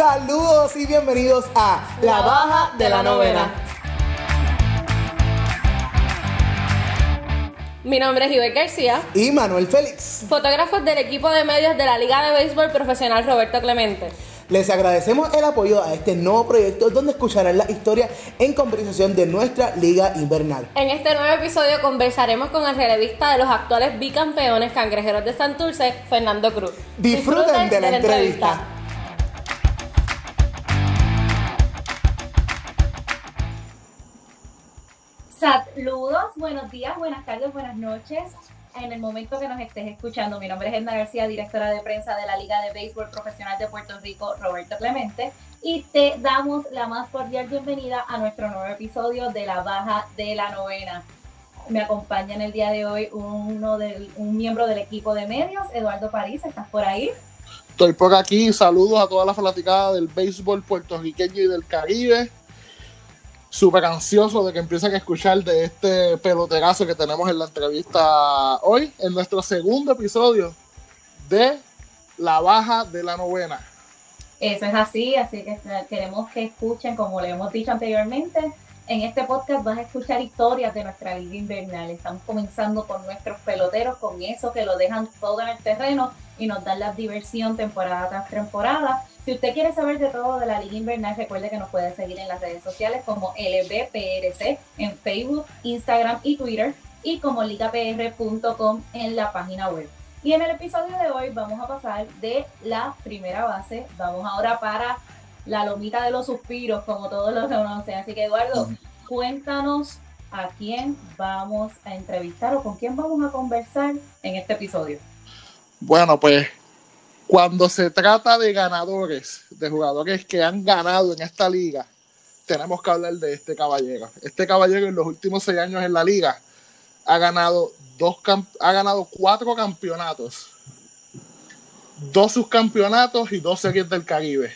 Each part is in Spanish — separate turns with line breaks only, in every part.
Saludos y bienvenidos a La Baja de la Novena.
Mi nombre es Iber García.
Y Manuel Félix.
Fotógrafos del equipo de medios de la Liga de Béisbol Profesional Roberto Clemente.
Les agradecemos el apoyo a este nuevo proyecto donde escucharán la historia en conversación de nuestra liga invernal.
En este nuevo episodio conversaremos con el relevista de los actuales bicampeones cangrejeros de Santurce, Fernando Cruz.
Disfruten, de, la, entrevista.
Saludos, buenos días, buenas tardes, buenas noches en el momento que nos estés escuchando. Mi nombre es Edna García, directora de prensa de la Liga de Béisbol Profesional de Puerto Rico, Roberto Clemente, y te damos la más cordial bienvenida a nuestro nuevo episodio de la Baja de la Novena. Me acompaña en el día de hoy uno del, un miembro del equipo de medios, Eduardo París, ¿estás por ahí?
Estoy por aquí, saludos a toda la fanaticada del béisbol puertorriqueño y del Caribe súper ansioso de que empiecen a escuchar de este peloterazo que tenemos en la entrevista hoy, en nuestro segundo episodio de La Baja de la Novena.
Eso es así, así que queremos que escuchen, como le hemos dicho anteriormente, en este podcast vas a escuchar historias de nuestra liga invernal. Estamos comenzando con nuestros peloteros, con eso que lo dejan todo en el terreno y nos dan la diversión temporada tras temporada. Si usted quiere saber de todo de la Liga Invernal, recuerde que nos puede seguir en las redes sociales como LBPRC en Facebook, Instagram y Twitter y como ligapr.com en la página web. Y en el episodio de hoy vamos a pasar de la primera base, vamos ahora para la lomita de los suspiros, como todos los conocen. Así que Eduardo, cuéntanos a quién vamos a entrevistar o con quién vamos a conversar en este episodio.
Bueno, pues cuando se trata de ganadores, de jugadores que han ganado en esta liga, tenemos que hablar de este caballero. Este caballero en los últimos seis años en la liga ha ganado, dos, ha ganado cuatro campeonatos, dos subcampeonatos y dos series del Caribe.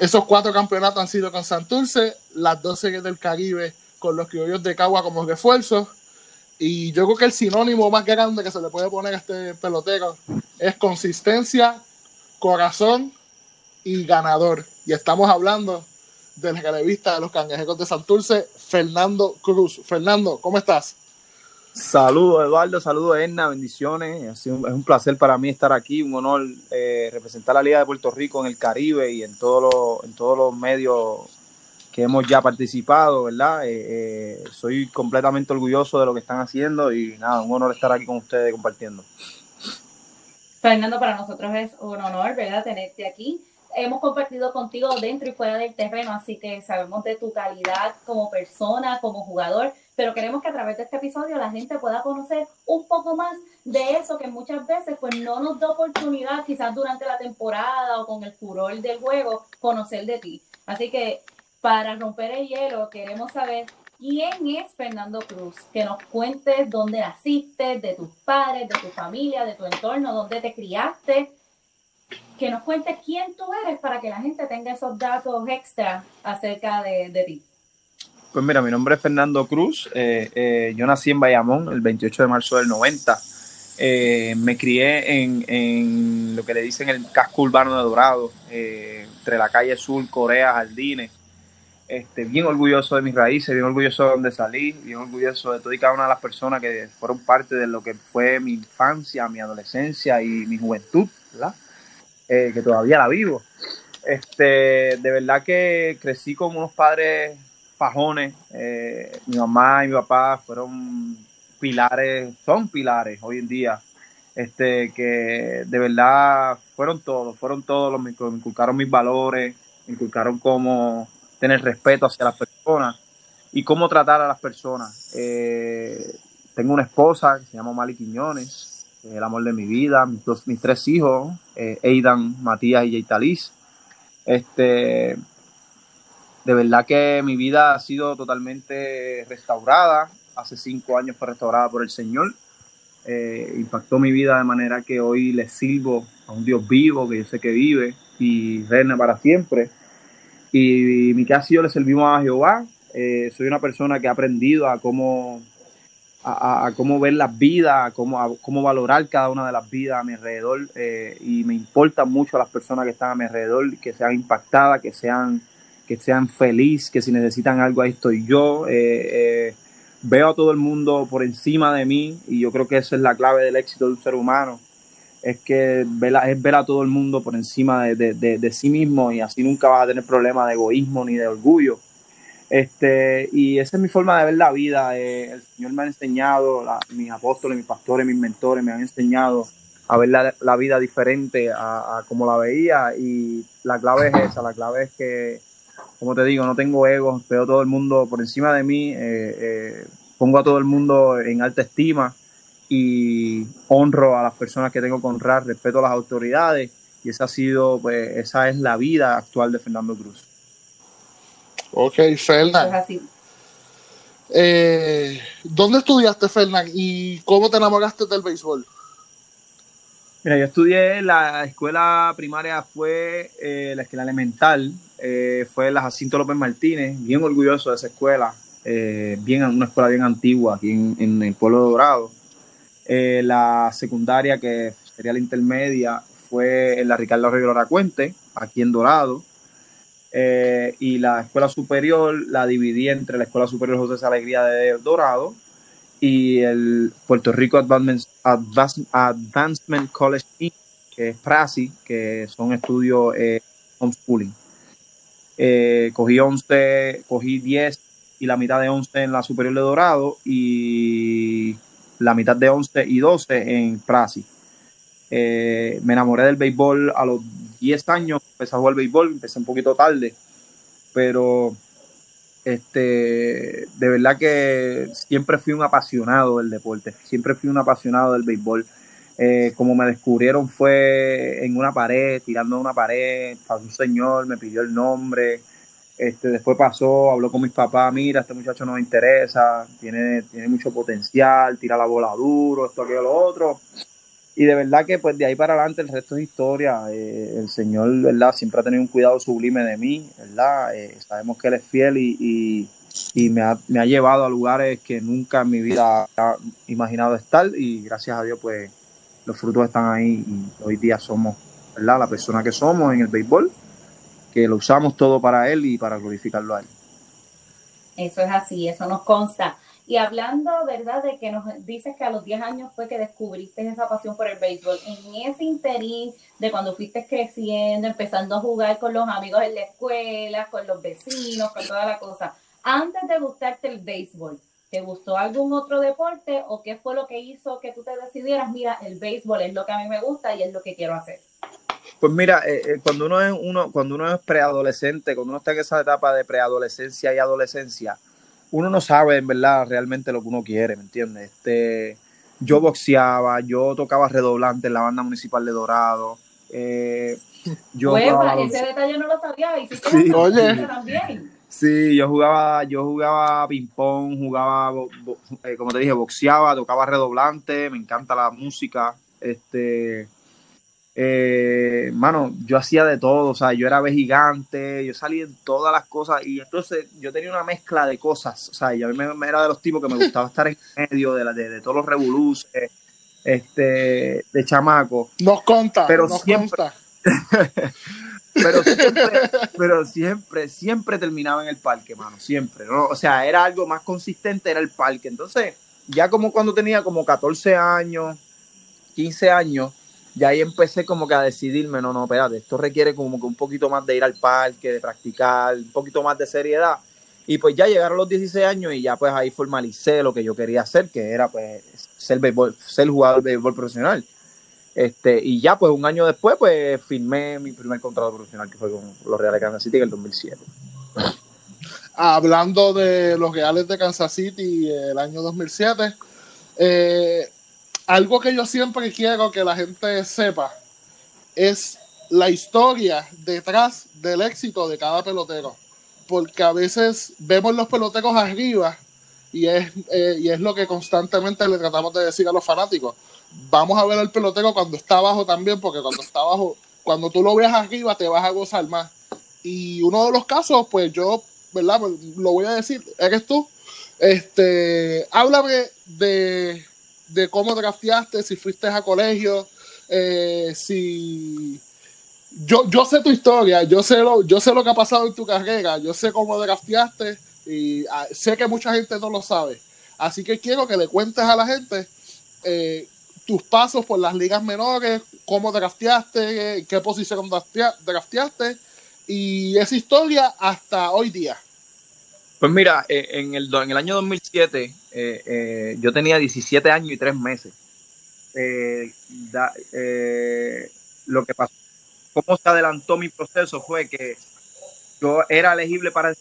Esos cuatro campeonatos han sido con Santurce, las dos series del Caribe con los criollos de Cagua como refuerzos y yo creo que el sinónimo más grande que se le puede poner a este pelotero es consistencia, corazón y ganador. Y estamos hablando del revista de los cangrejeros de Santurce, Fernando Cruz. Fernando, ¿cómo estás?
Saludos Eduardo, saludos Edna, bendiciones. Es un, placer para mí estar aquí, un honor eh, representar la Liga de Puerto Rico en el Caribe y en, todo en todos los medios que hemos ya participado, ¿verdad? Eh, eh, soy completamente orgulloso de lo que están haciendo y nada, un honor estar aquí con ustedes compartiendo.
Fernando, para nosotros es un honor, ¿verdad?, tenerte aquí. Hemos compartido contigo dentro y fuera del terreno, así que sabemos de tu calidad como persona, como jugador, pero queremos que a través de este episodio la gente pueda conocer un poco más de eso que muchas veces pues no nos da oportunidad quizás durante la temporada o con el furor del juego conocer de ti. Así que para romper el hielo, queremos saber quién es Fernando Cruz. Que nos cuentes dónde naciste, de tus padres, de tu familia, de tu entorno, dónde te criaste. Que nos cuentes quién tú eres para que la gente tenga esos datos extra acerca de, ti.
Pues mira, mi nombre es Fernando Cruz. Eh, eh, yo nací en Bayamón el 28 de marzo del 90. Eh, me crié en, en, lo que le dicen el casco urbano de Dorado, entre la calle Sur, Corea, Jardines. Este, bien orgulloso de mis raíces, bien orgulloso de donde salí, bien orgulloso de todas y cada una de las personas que fueron parte de lo que fue mi infancia, mi adolescencia y mi juventud, ¿verdad? Eh, que todavía la vivo. Este, de verdad que crecí con unos padres fajones. Eh, mi mamá y mi papá fueron pilares, son pilares hoy en día. Este, que de verdad fueron todos, fueron todos los que me inculcaron mis valores, me inculcaron cómo tener respeto hacia las personas y cómo tratar a las personas. Eh, tengo una esposa que se llama Mali Quiñones, el amor de mi vida, mis, mis tres hijos, eh, Aidan, Matías y Yaitaliz. Este, de verdad que mi vida ha sido totalmente restaurada. Hace cinco años fue restaurada por el Señor. Eh, impactó mi vida de manera que hoy le sirvo a un Dios vivo, que yo sé que vive y reina para siempre. Y mi casa y yo le servimos a Jehová. Eh, soy una persona que ha aprendido a cómo a, cómo ver las vidas, a cómo, cómo valorar cada una de las vidas a mi alrededor eh, y me importan mucho las personas que están a mi alrededor, que sean impactadas, que sean, que sean felices, que si necesitan algo ahí estoy yo. Eh, veo a todo el mundo por encima de mí y yo creo que esa es la clave del éxito de un ser humano. Es que ver a, es ver a todo el mundo por encima de, de, de sí mismo y así nunca vas a tener problemas de egoísmo ni de orgullo este, y esa es mi forma de ver la vida. Eh, el Señor me ha enseñado, mis apóstoles, mis pastores, mis mentores me han enseñado a ver la, vida diferente a, como la veía. Y la clave es esa, la clave es que, como te digo, no tengo ego, veo todo el mundo por encima de mí, eh, eh, pongo a todo el mundo en alta estima y honro a las personas que tengo que honrar, respeto a las autoridades. Y esa ha sido, pues, esa es la vida actual de Fernando Cruz.
Ok, Fernán. Eh, ¿Dónde estudiaste, Fernán? ¿Y cómo te enamoraste del béisbol?
Mira, yo estudié la escuela primaria, fue eh, la escuela elemental, eh, fue la Jacinto López Martínez, bien orgulloso de esa escuela, bien, una escuela bien antigua aquí en, el pueblo de Dorado. La secundaria, que sería la intermedia, fue en la Ricardo Rivera Cuente, aquí en Dorado. Eh, y la escuela superior la dividí entre la escuela superior José Alegría de Dorado y el Puerto Rico Advancement College, que es PRASI, que son estudios eh, homeschooling. Eh, cogí 11, cogí 10 y la mitad de 11 en la superior de Dorado y la mitad de 11 y 12 en Prasi. me enamoré del béisbol a los 10 años empecé a jugar béisbol, empecé un poquito tarde, pero este, de verdad que siempre fui un apasionado del deporte, siempre fui un apasionado del béisbol. Eh, como me descubrieron fue en una pared, tirando a una pared, pasó un señor, me pidió el nombre, este, después pasó, habló con mis papás, mira, este muchacho nos interesa, tiene, tiene mucho potencial, tira la bola duro, esto, aquello, lo otro y de verdad que pues de ahí para adelante el resto es historia. Eh, el Señor, ¿verdad? Siempre ha tenido un cuidado sublime de mí, ¿verdad? Eh, sabemos que Él es fiel y, me, ha, llevado a lugares que nunca en mi vida ha imaginado estar y gracias a Dios pues los frutos están ahí y hoy día somos, ¿verdad? La persona que somos en el béisbol, que lo usamos todo para Él y para glorificarlo a Él.
Eso es así, eso nos consta. Y hablando, ¿verdad?, de que nos dices que a los 10 años fue que descubriste esa pasión por el béisbol. En ese interín de cuando fuiste creciendo, empezando a jugar con los amigos en la escuela, con los vecinos, con toda la cosa, antes de gustarte el béisbol, ¿te gustó algún otro deporte o qué fue lo que hizo que tú te decidieras, mira, el béisbol es lo que a mí me gusta y es lo que quiero hacer?
Pues mira, eh, eh, cuando uno es uno, cuando uno es preadolescente, cuando uno está en esa etapa de preadolescencia y adolescencia, uno no sabe en verdad realmente lo que uno quiere, ¿me entiendes? Este, yo boxeaba, yo tocaba redoblante en la banda municipal de Dorado. Eh, yo
ese detalle no lo sabía. ¿Y sí,
oye. También? Sí, yo jugaba, yo jugaba ping pong, jugaba, eh, como te dije, boxeaba, tocaba redoblante, me encanta la música, este, eh, mano, yo hacía de todo, o sea, yo era gigante, yo salía en todas las cosas y entonces yo tenía una mezcla de cosas, o sea, yo me, era de los tipos que me gustaba estar en medio de, la, de, todos los revoluces, este, de chamaco.
Nos conta,
pero siempre, pero siempre, pero siempre, siempre terminaba en el parque, mano, siempre, ¿no? O sea, era algo más consistente, era el parque. Entonces, ya como cuando tenía como 14 años, 15 años, y ahí empecé como que a decidirme, no, no, espérate, esto requiere como que un poquito más de ir al parque, de practicar, un poquito más de seriedad. Y pues ya llegaron los 16 años y ya pues ahí formalicé lo que yo quería hacer, que era pues ser, béisbol, ser jugador de béisbol profesional. Este, y ya pues un año después pues firmé mi primer contrato profesional que fue con los Reales de Kansas City en el 2007.
Hablando de los Reales de Kansas City el año 2007, eh, algo que yo siempre quiero que la gente sepa es la historia detrás del éxito de cada pelotero. Porque a veces vemos los peloteros arriba y es, eh, y es lo que constantemente le tratamos de decir a los fanáticos. Vamos a ver al pelotero cuando está abajo también, porque cuando está abajo, cuando tú lo ves arriba te vas a gozar más. Y uno de los casos, pues yo, ¿verdad? Pues, lo voy a decir, eres tú. Este, háblame de, de cómo drafteaste, si fuiste a colegio, eh, si yo, yo sé tu historia, yo sé lo, yo sé lo que ha pasado en tu carrera, yo sé cómo drafteaste y ah, sé que mucha gente no lo sabe. Así que quiero que le cuentes a la gente eh, tus pasos por las ligas menores, cómo drafteaste, qué posición drafteaste y esa historia hasta hoy día.
Pues mira, eh, en, el, en el año 2007 eh, eh, yo tenía 17 años y 3 meses. lo que pasó, cómo se adelantó mi proceso fue que yo era elegible para... yo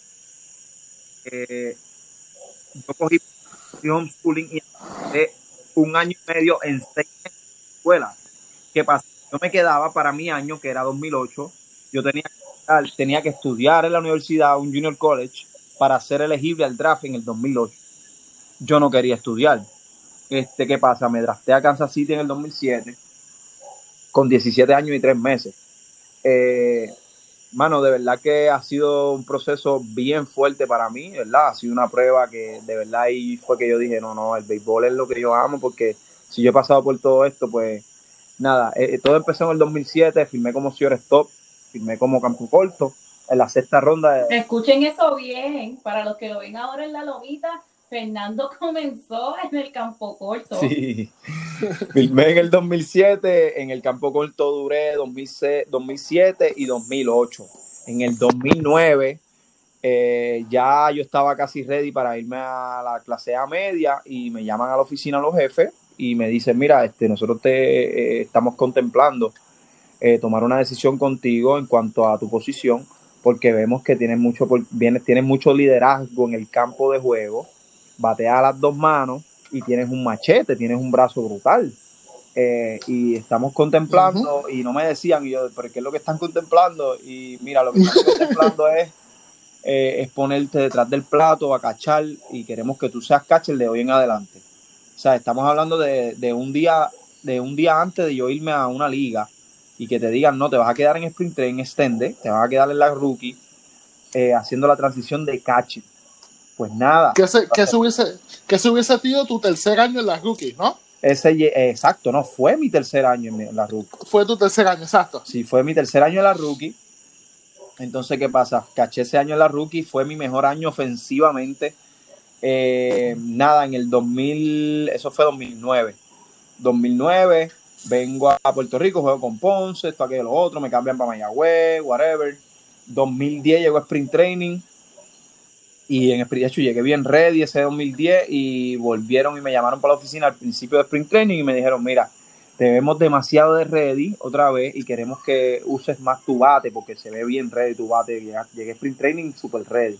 cogí homeschooling y un año y medio en seis escuelas. ¿Qué pasa? Yo me quedaba para mi año, que era 2008, yo tenía, tenía que estudiar en la universidad, un junior college, para ser elegible al draft en el 2008. Yo no quería estudiar. Este, ¿Qué pasa? Me drafté a Kansas City en el 2007 con 17 años y 3 meses. Eh, mano, de verdad que ha sido un proceso bien fuerte para mí, ¿verdad? Ha sido una prueba que de verdad ahí fue que yo dije, no, no, el béisbol es lo que yo amo porque si yo he pasado por todo esto, pues nada, eh, eh, todo empezó en el 2007, firmé como señor stop, firmé como campo corto, en la sexta ronda.
Escuchen eso bien, para los que lo ven ahora en la lomita, Fernando comenzó en el campo corto.
Sí, filmé en el 2007, en el campo corto duré 2007 y 2008. En el 2009 eh, ya yo estaba casi ready para irme a la clase A media y me llaman a la oficina los jefes y me dicen, mira, este, nosotros te eh, estamos contemplando eh, tomar una decisión contigo en cuanto a tu posición porque vemos que tienes mucho, tienes mucho liderazgo en el campo de juego, batea las dos manos y tienes un machete, tienes un brazo brutal. Eh, y estamos contemplando, y no me decían, y yo, pero ¿qué es lo que están contemplando? Y mira, lo que están contemplando es, eh, es ponerte detrás del plato, a cachar, y queremos que tú seas catcher de hoy en adelante. O sea, estamos hablando de, de, un día, de un día antes de yo irme a una liga y que te digan, no, te vas a quedar en sprint train, extende, te vas a quedar en la rookie, eh, haciendo la transición de catch. Pues nada.
Que se, hubiese, que se hubiese sido tu tercer año en la rookie, ¿no?
Ese, exacto, no, fue mi tercer año en la rookie.
Fue tu tercer año, exacto.
Sí, fue mi tercer año en la rookie. Entonces, ¿qué pasa? Caché ese año en la rookie, fue mi mejor año ofensivamente. Eh, nada, en el 2000, eso fue 2009. 2009, vengo a Puerto Rico, juego con Ponce, esto, aquello, lo otro, me cambian para Mayagüez, whatever. 2010 llegó a Sprint Training y en de llegué bien ready ese 2010 y volvieron y me llamaron para la oficina al principio de Sprint Training y me dijeron, mira, te vemos demasiado de ready otra vez y queremos que uses más tu bate porque se ve bien ready tu bate. Llegué a Sprint Training super ready.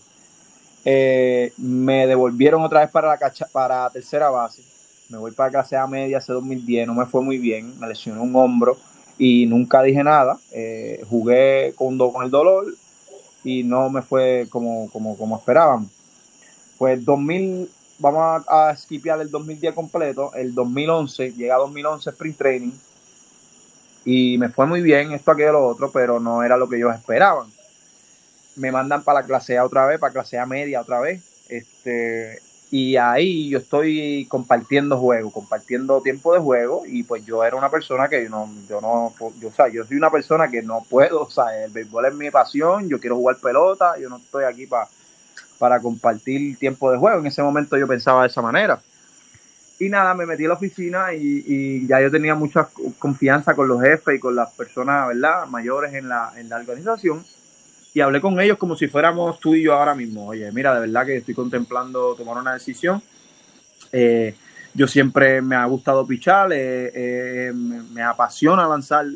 Eh, me devolvieron otra vez para la cacha, para tercera base me voy para clase A media hace 2010, no me fue muy bien, me lesioné un hombro y nunca dije nada, eh, jugué con, con el dolor y no me fue como, como, como esperaban. Pues 2000, vamos a, a el 2010 completo, el 2011, llega 2011 Sprint Training y me fue muy bien esto, aquello, lo otro, pero no era lo que ellos esperaban. Me mandan para la clase A otra vez, para clase A media otra vez. Este, y ahí yo estoy compartiendo juego, compartiendo tiempo de juego y pues yo era una persona que no, yo no, yo, o sea, yo soy una persona que no puedo, o sea, el béisbol es mi pasión, yo quiero jugar pelota, yo no estoy aquí para para compartir tiempo de juego. En ese momento yo pensaba de esa manera. Y nada, me metí a la oficina y, y ya yo tenía mucha confianza con los jefes y con las personas, ¿verdad?, mayores en la, en la organización y hablé con ellos como si fuéramos tú y yo ahora mismo. Oye, mira, de verdad que estoy contemplando tomar una decisión. Eh, yo siempre me ha gustado pichar, eh, eh, me, apasiona lanzar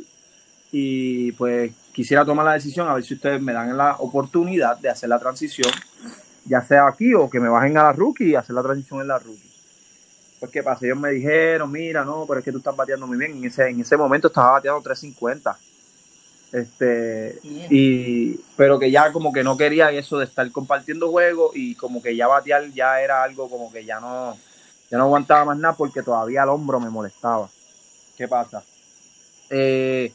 y pues quisiera tomar la decisión a ver si ustedes me dan la oportunidad de hacer la transición, ya sea aquí o que me bajen a la rookie y hacer la transición en la rookie. Pues qué ellos me dijeron, mira, no, pero es que tú estás bateando muy bien. En ese, en ese momento estaba bateando 350 este, y, pero que ya como que no quería eso de estar compartiendo juegos y como que ya batear ya era algo como que ya no, ya no aguantaba más nada porque todavía el hombro me molestaba. ¿Qué pasa? Eh,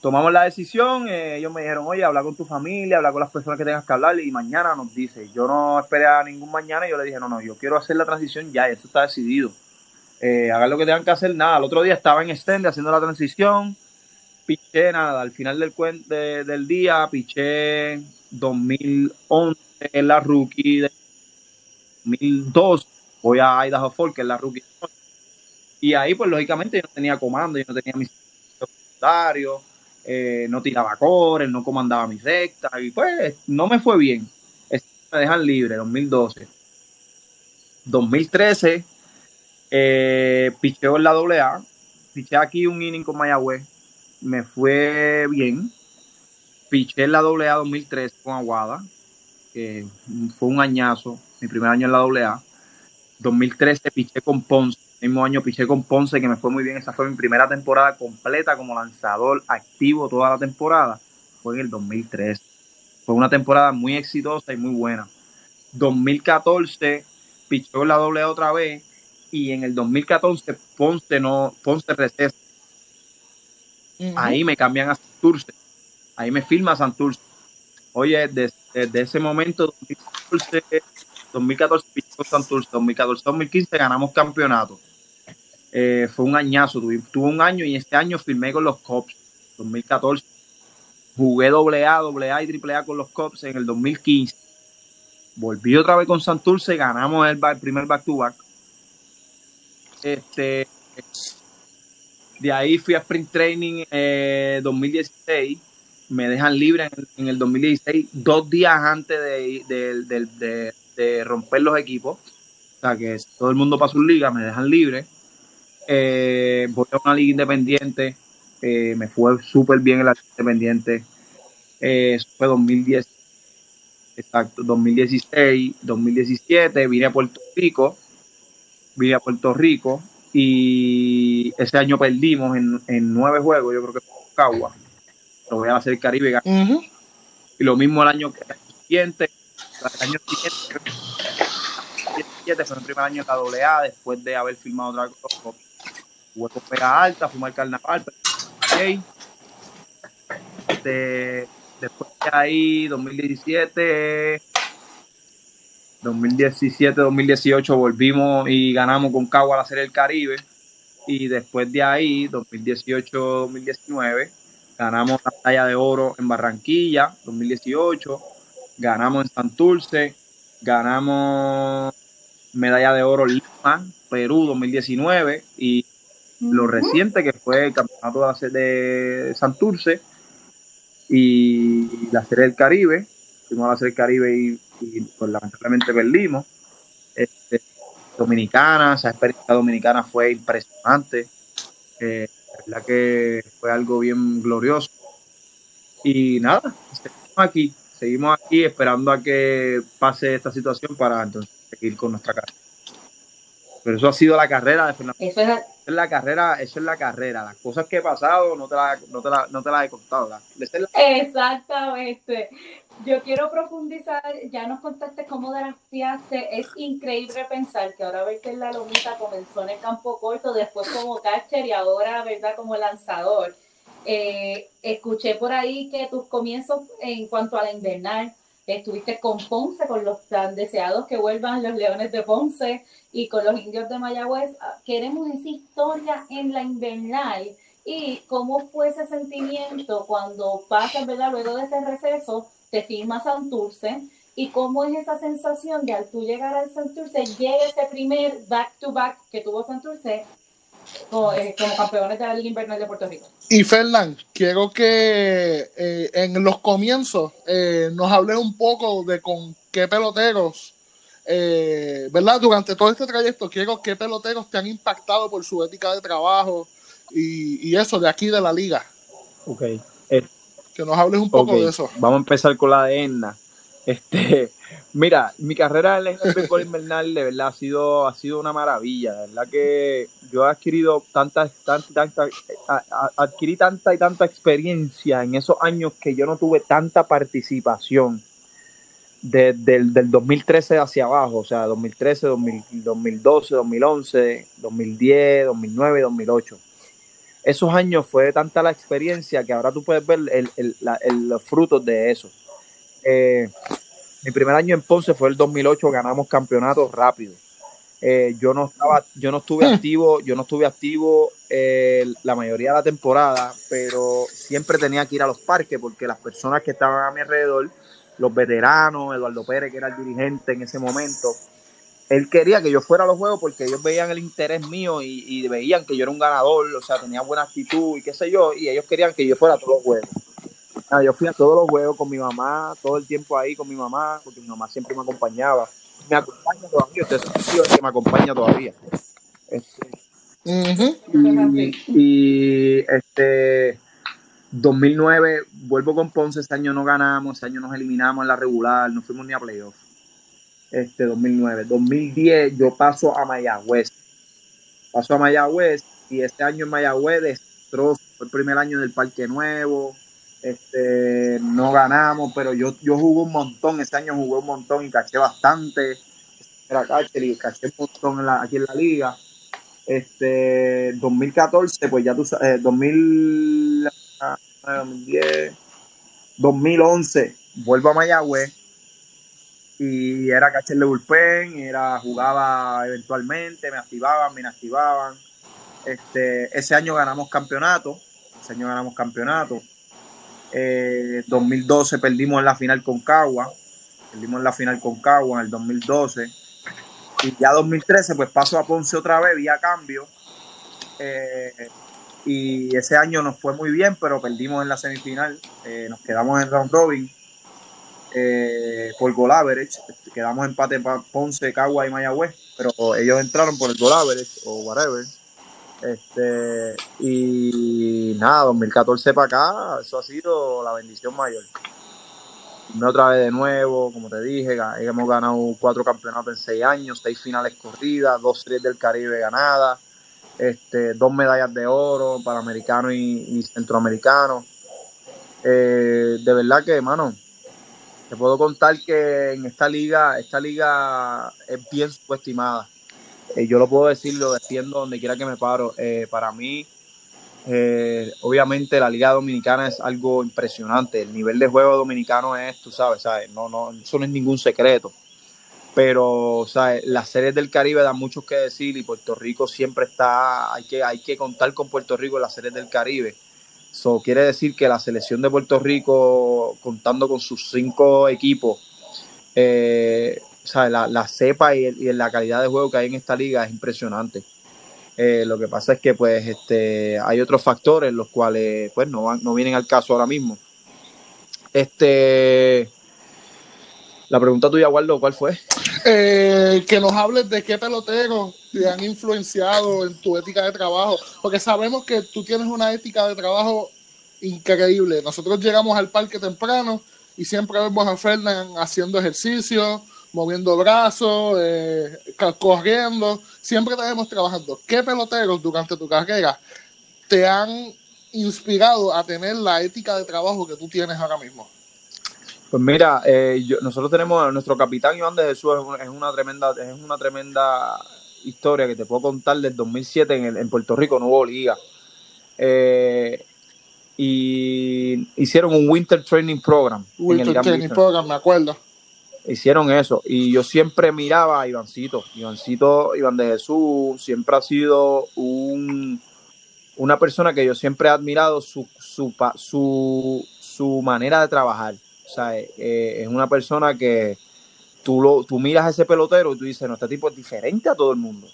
tomamos la decisión, eh, ellos me dijeron, oye, habla con tu familia, habla con las personas que tengas que hablar y mañana nos dice. Yo no esperé a ningún mañana y yo le dije, no, no, yo quiero hacer la transición ya, eso está decidido. Eh, hagan lo que tengan que hacer, nada. El otro día estaba en Extend haciendo la transición, piché nada, al final del, del día piché 2011 en la rookie, de 2002 voy a Idaho Falls, que es la rookie. Y ahí, pues lógicamente, yo no tenía comando, yo no tenía mis secundarios, eh, no tiraba core, no comandaba mis rectas, y pues no me fue bien. Me dejan libre, 2012. 2013, eh, picheo en la AA, piché aquí un inning con Mayagüez, me fue bien. Piché en la AA 2013 con Aguada, que fue un añazo, mi primer año en la AA. 2013 piché con Ponce, el mismo año piché con Ponce, que me fue muy bien. Esa fue mi primera temporada completa como lanzador activo toda la temporada. Fue en el 2013. Fue una temporada muy exitosa y muy buena. 2014 pichó en la AA otra vez y en el 2014 Ponce no Ponce recesa Ahí me cambian a Santurce. Ahí me firma Santurce. Oye, desde, ese momento, 2014, 2014 Santurce, 2014, 2015 ganamos campeonato. Eh, fue un añazo, tuve, un año y este año firmé con los Cops, 2014. Jugué doble A, doble A y triple A con los Cops en el 2015. Volví otra vez con Santurce, ganamos el primer back to back. Este, de ahí fui a Sprint Training eh, 2016. Me dejan libre en, el 2016, dos días antes de, romper los equipos. O sea, que todo el mundo para su liga, me dejan libre. Eh, voy a una liga independiente. Eh, me fue súper bien en la liga independiente. Eh, fue 2010, exacto, 2016, 2017. Vine a Puerto Rico. Vine a Puerto Rico y ese año perdimos en, nueve juegos, yo creo que fue Cagua. Lo voy a hacer Caribe. Y lo mismo el año, siguiente, el año siguiente, fue el primer año de la AA, después de haber firmado otra cosa. Con pega alta, fumar carnaval, este, después de ahí, 2017, 2017-2018 volvimos y ganamos con Cagua la Serie del Caribe. Y después de ahí, 2018-2019, ganamos la talla de oro en Barranquilla, 2018. Ganamos en Santurce. Ganamos medalla de oro Lima, Perú, 2019. Y lo reciente que fue el campeonato de Santurce y la Serie del Caribe. Fuimos a la Serie del Caribe y y pues lamentablemente perdimos. Este, dominicana, esa experiencia dominicana fue impresionante. Eh, la verdad que fue algo bien glorioso. Y nada, seguimos aquí, seguimos aquí esperando a que pase esta situación para entonces seguir con nuestra carrera. Pero eso ha sido la carrera de Fernando.
Eso es,
la carrera, eso es la carrera. Las cosas que he pasado no te las no te la, no te he contado.
Exactamente. Yo quiero profundizar, ya nos contaste cómo drafteaste, es increíble pensar que ahora verte en la lomita comenzó en el campo corto, después como catcher y ahora, ¿verdad?, como lanzador. Eh, escuché por ahí que tus comienzos en cuanto a la invernal, estuviste con Ponce, con los tan deseados que vuelvan los Leones de Ponce y con los Indios de Mayagüez. Queremos esa historia en la invernal y cómo fue ese sentimiento cuando pasas, ¿verdad?, luego de ese receso te firma Santurce y cómo es esa sensación de al tú llegar al Santurce, llega ese primer back-to-back que tuvo Santurce eh, como, campeones de la Liga Invernal de Puerto Rico.
Y Fernán, quiero que eh, en los comienzos eh, nos hables un poco de con qué peloteros, ¿verdad? Durante todo este trayecto, quiero qué peloteros te han impactado por su ética de trabajo y, y eso de aquí de la liga.
Ok.
Que nos hables un poco de eso.
Vamos a empezar con la de Enna. Este, mira, mi carrera en el béisbol invernal de verdad ha sido, ha sido una maravilla. De verdad que yo he adquirido tanta, tanta, adquirí tanta y tanta experiencia en esos años que yo no tuve tanta participación desde el del 2013 hacia abajo, o sea, 2013, 2012, 2011, 2010, 2009, 2008 esos años fue tanta la experiencia que ahora tú puedes ver el, el, la, el, los frutos de eso. Eh, mi primer año en Ponce fue el 2008, ganamos campeonatos rápido. Eh, yo no estaba, yo no estuve activo, yo no estuve activo eh, la mayoría de la temporada, pero siempre tenía que ir a los parques porque las personas que estaban a mi alrededor, los veteranos, Eduardo Pérez, que era el dirigente en ese momento, él quería que yo fuera a los juegos porque ellos veían el interés mío y, y, veían que yo era un ganador, o sea, tenía buena actitud y qué sé yo, y ellos querían que yo fuera a todos los juegos. Ah, yo fui a todos los juegos con mi mamá, todo el tiempo ahí con mi mamá, porque mi mamá siempre me acompañaba. Me acompaña todavía, usted es que me acompaña todavía. Este, uh -huh. y, y, este 2009 vuelvo con Ponce, ese año no ganamos, ese año nos eliminamos en la regular, no fuimos ni a playoff este 2009. 2010 yo paso a Mayagüez. Paso a Mayagüez y este año en Mayagüez destrozo. Fue el primer año del Parque Nuevo. Este, no ganamos, pero yo, yo jugué un montón. Este año jugué un montón y caché bastante. Era catcher y caché un montón aquí en la liga. Este, 2014, pues ya tú sabes, eh, 2000, 2010, 2011, vuelvo a Mayagüez y era catcher de bullpen, era, jugaba eventualmente, me activaban, me inactivaban. Este, ese año ganamos campeonato, ese año ganamos campeonato. Eh, 2012 perdimos en la final con Cagua, perdimos en la final con Cagua en el 2012. Y ya 2013 pues paso a Ponce otra vez vía cambio. Eh, y ese año nos fue muy bien, pero perdimos en la semifinal. Eh, nos quedamos en round robin eh, por goal average. Quedamos empate para Ponce, Cagua y Mayagüez, pero ellos entraron por el goal average o whatever. Este, y nada, 2014 para acá, eso ha sido la bendición mayor. Me otra vez de nuevo, como te dije, hemos ganado cuatro campeonatos en seis años, seis finales corridas, dos series del Caribe ganadas, este, dos medallas de oro para americanos y, y centroamericanos. Eh, de verdad que, hermano, te puedo contar que en esta liga, esta liga es bien subestimada. Eh, yo lo puedo decir, lo defiendo donde quiera que me paro. Eh, para mí, eh, obviamente la liga dominicana es algo impresionante. El nivel de juego dominicano es, tú sabes, ¿sabes? No, no, eso no es ningún secreto. Pero, ¿sabes? Las series del Caribe dan mucho que decir y Puerto Rico siempre está, hay que, hay que contar con Puerto Rico en las series del Caribe. So, quiere decir que la selección de Puerto Rico, contando con sus cinco equipos, eh, o sea, la, la cepa y, y, la calidad de juego que hay en esta liga es impresionante. Eh, lo que pasa es que pues este hay otros factores los cuales pues no van, no vienen al caso ahora mismo. Este la pregunta tuya, Waldo, ¿cuál fue?
Eh, que nos hables de qué peloteros te han influenciado en tu ética de trabajo, porque sabemos que tú tienes una ética de trabajo increíble. Nosotros llegamos al parque temprano y siempre vemos a Fernán haciendo ejercicio, moviendo brazos, eh, corriendo, siempre te vemos trabajando. ¿Qué peloteros durante tu carrera te han inspirado a tener la ética de trabajo que tú tienes ahora mismo?
Pues mira, eh, yo, nosotros tenemos nuestro capitán Iván de Jesús es una, tremenda es una tremenda historia que te puedo contar del 2007 en, el, en Puerto Rico no hubo liga eh, y hicieron un Winter Training Program.
Winter Training Program, me acuerdo.
Hicieron eso y yo siempre miraba a Ivancito, Ivancito, Iván de Jesús, siempre ha sido un, una persona que yo siempre he admirado su, su, su, su manera de trabajar. O sea, eh, es una persona que tú, lo, tú miras a ese pelotero y tú dices, no, este tipo es diferente a todo el mundo.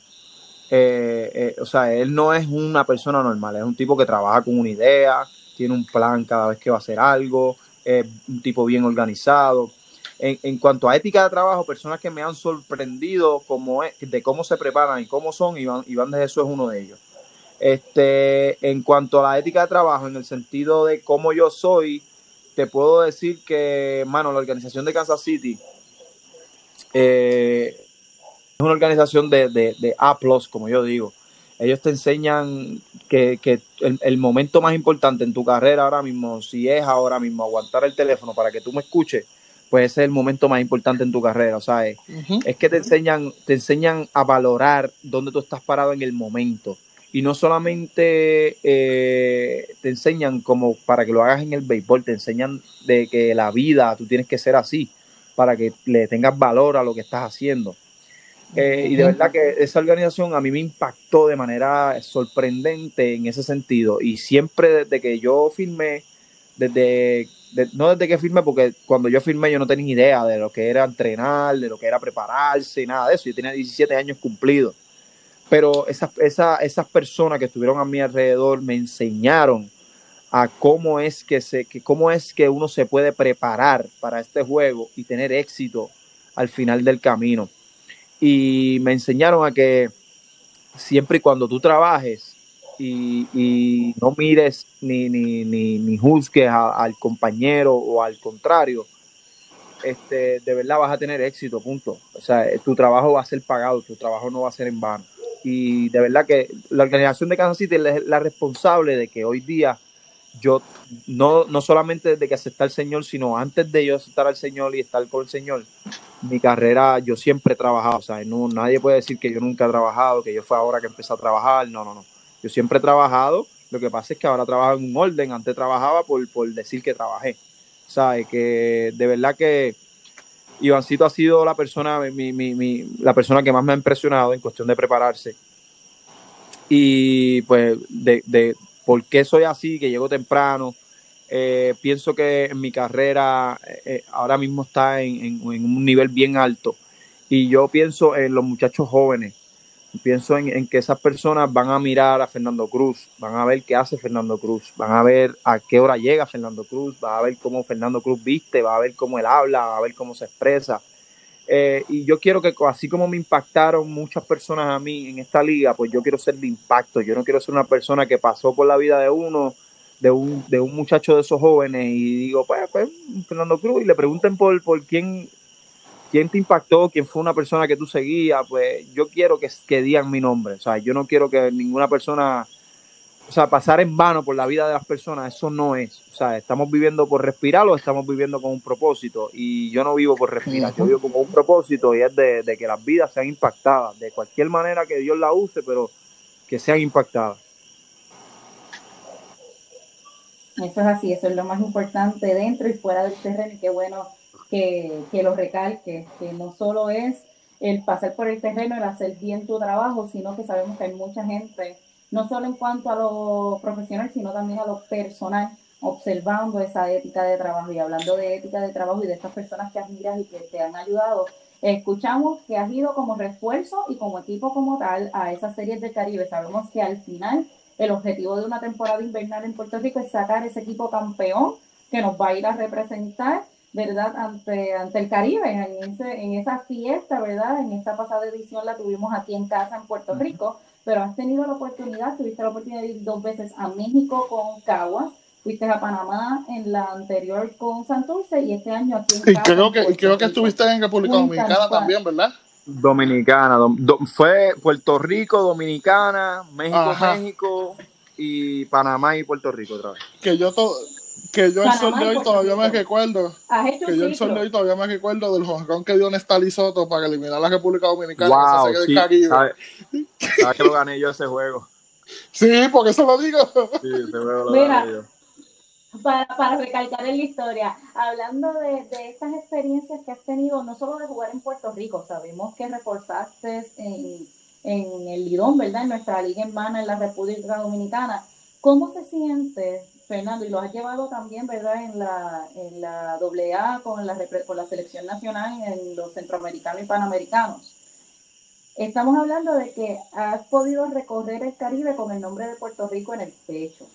Eh, eh, o sea, él no es una persona normal, es un tipo que trabaja con una idea, tiene un plan cada vez que va a hacer algo, es un tipo bien organizado. En, en, cuanto a ética de trabajo, personas que me han sorprendido como de cómo se preparan y cómo son, Iván, Iván de Jesús es uno de ellos. Este, en cuanto a la ética de trabajo, en el sentido de cómo yo soy, te puedo decir que, mano, la organización de Kansas City eh, es una organización de, de, de, A, como yo digo. Ellos te enseñan que, que el, el, momento más importante en tu carrera ahora mismo, si es ahora mismo aguantar el teléfono para que tú me escuches, pues ese es el momento más importante en tu carrera. O sea, es, uh -huh. es que te enseñan, te enseñan a valorar dónde tú estás parado en el momento Y no solamente eh, te enseñan como para que lo hagas en el béisbol, te enseñan de que la vida tú tienes que ser así, para que le tengas valor a lo que estás haciendo. Eh, y de verdad que esa organización a mí me impactó de manera sorprendente en ese sentido. Y siempre desde que yo firmé, desde, no desde que firmé, porque cuando yo firmé yo no tenía idea de lo que era entrenar, de lo que era prepararse, nada de eso. Yo tenía 17 años cumplidos. Pero esas, esas personas que estuvieron a mi alrededor me enseñaron a cómo es que, se, que, cómo es que uno se puede preparar para este juego y tener éxito al final del camino y me enseñaron a que siempre y cuando tú trabajes y, no mires ni, ni, ni, ni juzgues al compañero o al contrario, este, de verdad vas a tener éxito, punto. O sea, tu trabajo va a ser pagado, tu trabajo no va a ser en vano. Y de verdad que la organización de Kansas City es la responsable de que hoy día yo no, no solamente desde que acepté al Señor, sino antes de yo aceptar al Señor y estar con el Señor, mi carrera yo siempre he trabajado, o sea, no, nadie puede decir que yo nunca he trabajado, que yo fue ahora que empecé a trabajar, no, no, no, yo siempre he trabajado, lo que pasa es que ahora trabajo en un orden, antes trabajaba por, por decir que trabajé, ¿sabes? Que de verdad que Ivancito ha sido la persona, mi, mi, mi, la persona que más me ha impresionado en cuestión de prepararse. Y pues de, de, por qué soy así, que llego temprano. Eh, pienso que en mi carrera eh, eh, ahora mismo está en, un nivel bien alto y yo pienso en los muchachos jóvenes, pienso en, que esas personas van a mirar a Fernando Cruz, van a ver qué hace Fernando Cruz, van a ver a qué hora llega Fernando Cruz, van a ver cómo Fernando Cruz viste, va a ver cómo él habla, va a ver cómo se expresa. Y yo quiero que así como me impactaron muchas personas a mí en esta liga, pues yo quiero ser de impacto, yo no quiero ser una persona que pasó por la vida de uno de un, de un muchacho de esos jóvenes y digo, pues, pues Fernando Cruz, y le pregunten por, por quién, quién te impactó, quién fue una persona que tú seguías, pues yo quiero que, que digan mi nombre, o sea, yo no quiero que ninguna persona, o sea, pasar en vano por la vida de las personas, eso no es, o sea, estamos viviendo por respirar o estamos viviendo con un propósito, y yo no vivo por respirar, yo vivo con un propósito y es de, de que las vidas sean impactadas, de cualquier manera que Dios la use, pero que sean impactadas.
Eso es así, eso es lo más importante dentro y fuera del terreno y qué bueno que, que lo recalque, que no solo es el pasar por el terreno, el hacer bien tu trabajo, sino que sabemos que hay mucha gente, no solo en cuanto a lo profesional, sino también a lo personal, observando esa ética de trabajo y hablando de ética de trabajo y de estas personas que admiras y que te han ayudado. Escuchamos que has ido como refuerzo y como equipo como tal a esas series del Caribe. Sabemos que al final el objetivo de una temporada invernal en Puerto Rico es sacar ese equipo campeón que nos va a ir a representar, ¿verdad? Ante, ante el Caribe, en, ese, en esa fiesta, ¿verdad? En esta pasada edición la tuvimos aquí en casa en Puerto Rico, pero has tenido la oportunidad, tuviste la oportunidad de ir dos veces a México con Caguas, fuiste a Panamá en la anterior con Santurce y este año aquí en
Y creo que, creo que estuviste en República Dominicana también, ¿verdad?
Dominicana, fue Puerto Rico, Dominicana, México, México y Panamá y Puerto Rico otra vez.
Que yo que yo el sol de hoy todavía me recuerdo. Que yo el sol de hoy todavía me recuerdo del jonrón que dio Nestali Soto para eliminar a la República Dominicana.
Wow, sí, ¿sabes que lo gané yo ese juego?
Sí, porque eso lo digo.
Sí, ese juego lo gané yo
para, para recalcar en la historia, hablando de, de, estas experiencias que has tenido, no solo de jugar en Puerto Rico, sabemos que reforzaste en, en el Lidón, ¿verdad? En nuestra liga hermana en la República Dominicana. ¿Cómo se siente, Fernando? Y lo has llevado también, ¿verdad? En la, en la AA con la, con la selección nacional en los centroamericanos y panamericanos. Estamos hablando de que has podido recorrer el Caribe con el nombre de Puerto Rico en el pecho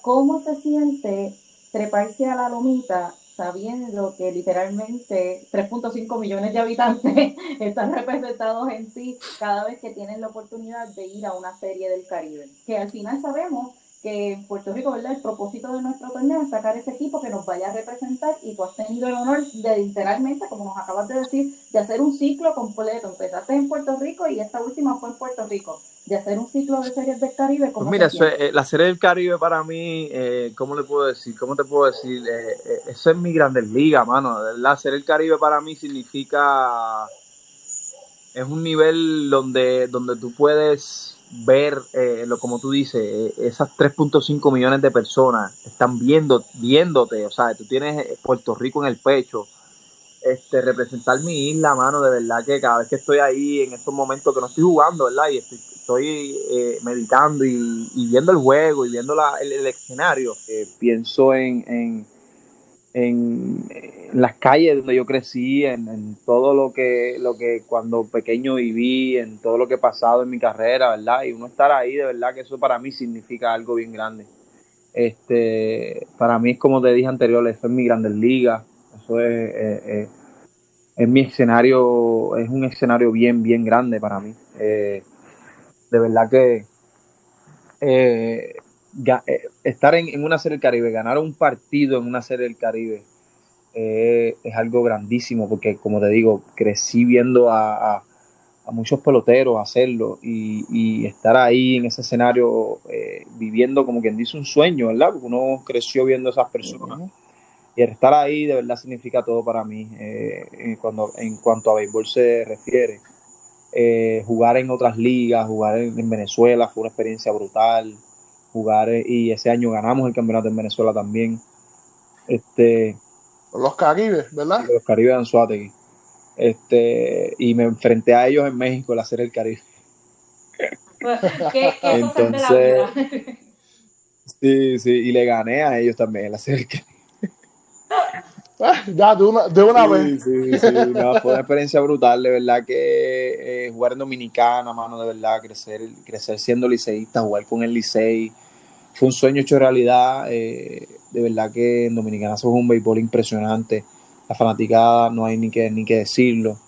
¿Cómo se siente treparse a la lomita sabiendo que literalmente 3.5 millones de habitantes están representados en ti cada vez que tienen la oportunidad de ir a una serie del Caribe? Que al final sabemos que en Puerto Rico, ¿verdad? El propósito de nuestro torneo es sacar ese equipo que nos vaya a representar y tú has tenido el honor de literalmente, como nos acabas de decir, de hacer un ciclo completo. Empezaste en Puerto Rico y esta última fue en Puerto Rico. De hacer un ciclo de series del Caribe.
Pues mira, eh, la serie del Caribe para mí, eh, ¿cómo le puedo decir? ¿Cómo te puedo decir? Eh, eh eso es mi Grandes Liga, mano. La serie del Caribe para mí significa es un nivel donde, donde tú puedes ver, eh, lo, como tú dices, eh, esas 3.5 millones de personas están viendo, viéndote, o sea, tú tienes Puerto Rico en el pecho, este, representar mi isla, mano, de verdad que cada vez que estoy ahí en estos momentos que no estoy jugando, ¿verdad? Y estoy, estoy eh, meditando y, viendo el juego y viendo la, el, escenario, pienso en, en, en, las calles donde yo crecí, en, todo lo que, lo que cuando pequeño viví, en todo lo que he pasado en mi carrera, ¿verdad? Y uno estar ahí, de verdad que eso para mí significa algo bien grande. Este, para mí es como te dije anterior, eso es mi Grandes Ligas, eso es, eh, eh, es mi escenario, es un escenario bien, bien grande para mí. Eh, de verdad que estar en, una serie del Caribe, ganar un partido en una serie del Caribe, es algo grandísimo porque, como te digo, crecí viendo a, muchos peloteros hacerlo y, estar ahí en ese escenario viviendo como quien dice un sueño, ¿verdad? Porque uno creció viendo a esas personas y estar ahí de verdad significa todo para mí eh, cuando, en cuanto a béisbol se refiere. Eh, jugar en otras ligas, jugar en, Venezuela fue una experiencia brutal. Jugar eh, y ese año ganamos el campeonato en Venezuela también. Este,
los Caribes, ¿verdad?
Los Caribes de Anzuategui. Este, y me enfrenté a ellos en México la Serie del Caribe.
¿Qué, Entonces,
sí, sí, y le gané a ellos también en la Serie del Caribe.
ya, de una, de una vez.
Sí, sí, fue una experiencia brutal, de verdad que eh, jugar en Dominicana, mano, de verdad, crecer, crecer siendo liceísta, jugar con el Licey, fue un sueño hecho realidad, eh, de verdad que en Dominicana se un béisbol impresionante, la fanaticada no hay ni que, ni que decirlo,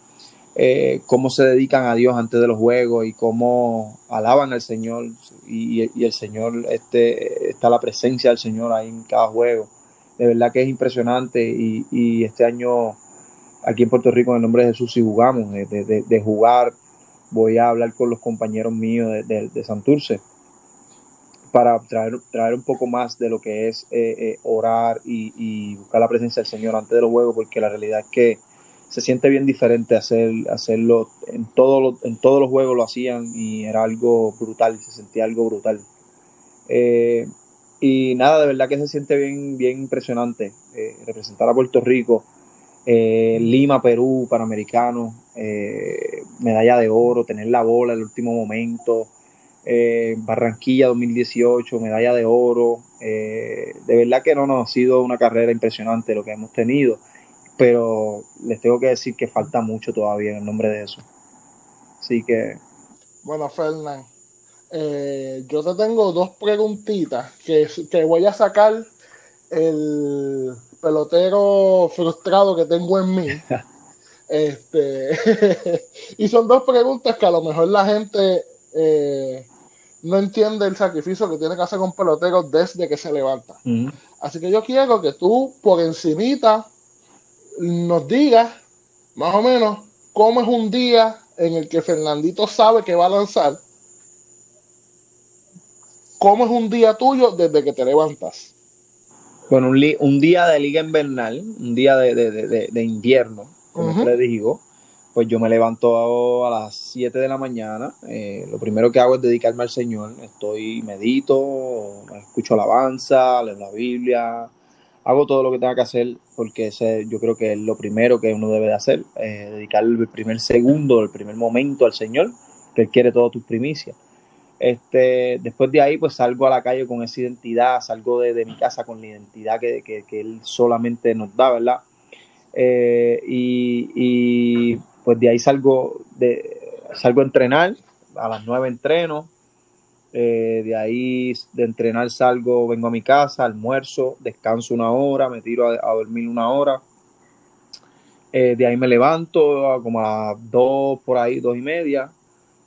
eh, cómo se dedican a Dios antes de los juegos y cómo alaban al Señor y, y el Señor, este, está la presencia del Señor ahí en cada juego. De verdad que es impresionante y, este año aquí en Puerto Rico en el nombre de Jesús si jugamos, de, jugar, voy a hablar con los compañeros míos de, Santurce para traer, traer un poco más de lo que es eh, eh, orar y, buscar la presencia del Señor antes de los juegos, porque la realidad es que se siente bien diferente hacer, hacerlo. En, todo en todos los juegos lo hacían y era algo brutal, se sentía algo brutal. Eh, y nada, de verdad que se siente bien, bien impresionante eh, representar a Puerto Rico, eh, Lima, Perú, Panamericano, medalla de oro, tener la bola en el último momento, Barranquilla 2018, medalla de oro. de verdad que no nos ha sido una carrera impresionante lo que hemos tenido, pero les tengo que decir que falta mucho todavía en el nombre de eso. Así que.
Bueno, Fernán, eh, yo te tengo dos preguntitas que, que voy a sacar el pelotero frustrado que tengo en mí. Este, y son dos preguntas que a lo mejor la gente eh, no entiende el sacrificio que tiene que hacer un pelotero desde que se levanta. Así que yo quiero que tú por encimita nos digas más o menos cómo es un día en el que Fernandito sabe que va a lanzar ¿Cómo es un día tuyo desde que te levantas?
Bueno, un, día de liga invernal, un día de, invierno, como te digo, pues yo me levanto a las 7 de la mañana. Eh, lo primero que hago es dedicarme al Señor. Estoy, medito, escucho alabanza, leo la Biblia, hago todo lo que tenga que hacer porque ese, yo creo que es lo primero que uno debe de hacer, eh, dedicar el primer segundo, el primer momento al Señor, que Él quiere todas tus primicias. Este, después de ahí, pues salgo a la calle con esa identidad, salgo de, mi casa con la identidad que, él solamente nos da, ¿verdad? Eh, y, pues de ahí salgo, de, salgo a entrenar, a las nueve entreno, eh, de ahí de entrenar salgo, vengo a mi casa, almuerzo, descanso una hora, me tiro a, dormir una hora. Eh, de ahí me levanto como a dos por ahí, dos y media,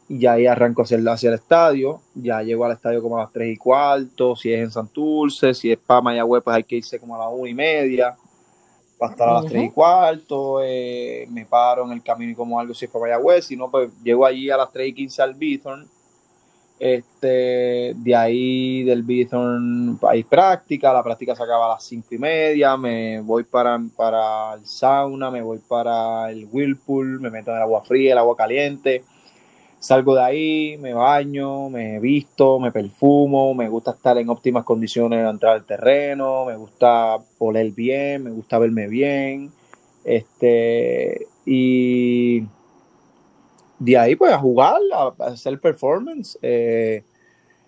y ahí arranco hacia el estadio, ya llego al estadio como a las 3 y cuarto, si es en Santurce, si es para Mayagüez, pues hay que irse como a las 1 y media, para estar a las 3 y cuarto, eh, me paro en el camino y como algo si es para Mayagüez, si no, pues llego allí a las 3 y 15 al Bithorn, Este, de ahí del Bithorn hay práctica, la práctica se acaba a las cinco y media, me voy para, para el sauna, me voy para el whirlpool, me meto en el agua fría, el agua caliente, salgo de ahí, me baño, me visto, me perfumo, me gusta estar en óptimas condiciones de entrar al terreno, me gusta oler bien, me gusta verme bien, este, y de ahí pues a jugar, a, hacer performance. Eh,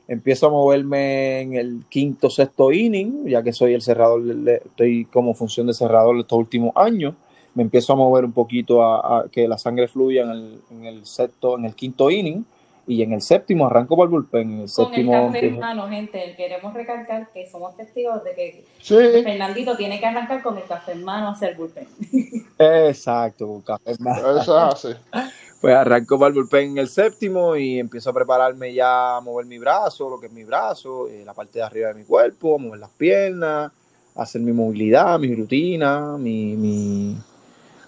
empiezo a moverme en el quinto, sexto inning, ya que soy el cerrador, estoy como función de cerrador estos últimos años. Me empiezo a mover un poquito a, que la sangre fluya en el, en el, sexto, en el quinto inning. Y en el séptimo arranco para el bullpen. En el
Con
séptimo.
el café en mano, gente. Queremos recalcar que somos testigos de que
Sí,
Fernandito tiene que arrancar con el café en mano a hacer bullpen.
Exacto, con café en mano.
eso es así.
Pues arranco para el bullpen en el séptimo y empiezo a prepararme ya a mover mi brazo, lo que es mi brazo, eh, la parte de arriba de mi cuerpo, a mover las piernas, a hacer mi movilidad, mi rutina, mi, mi-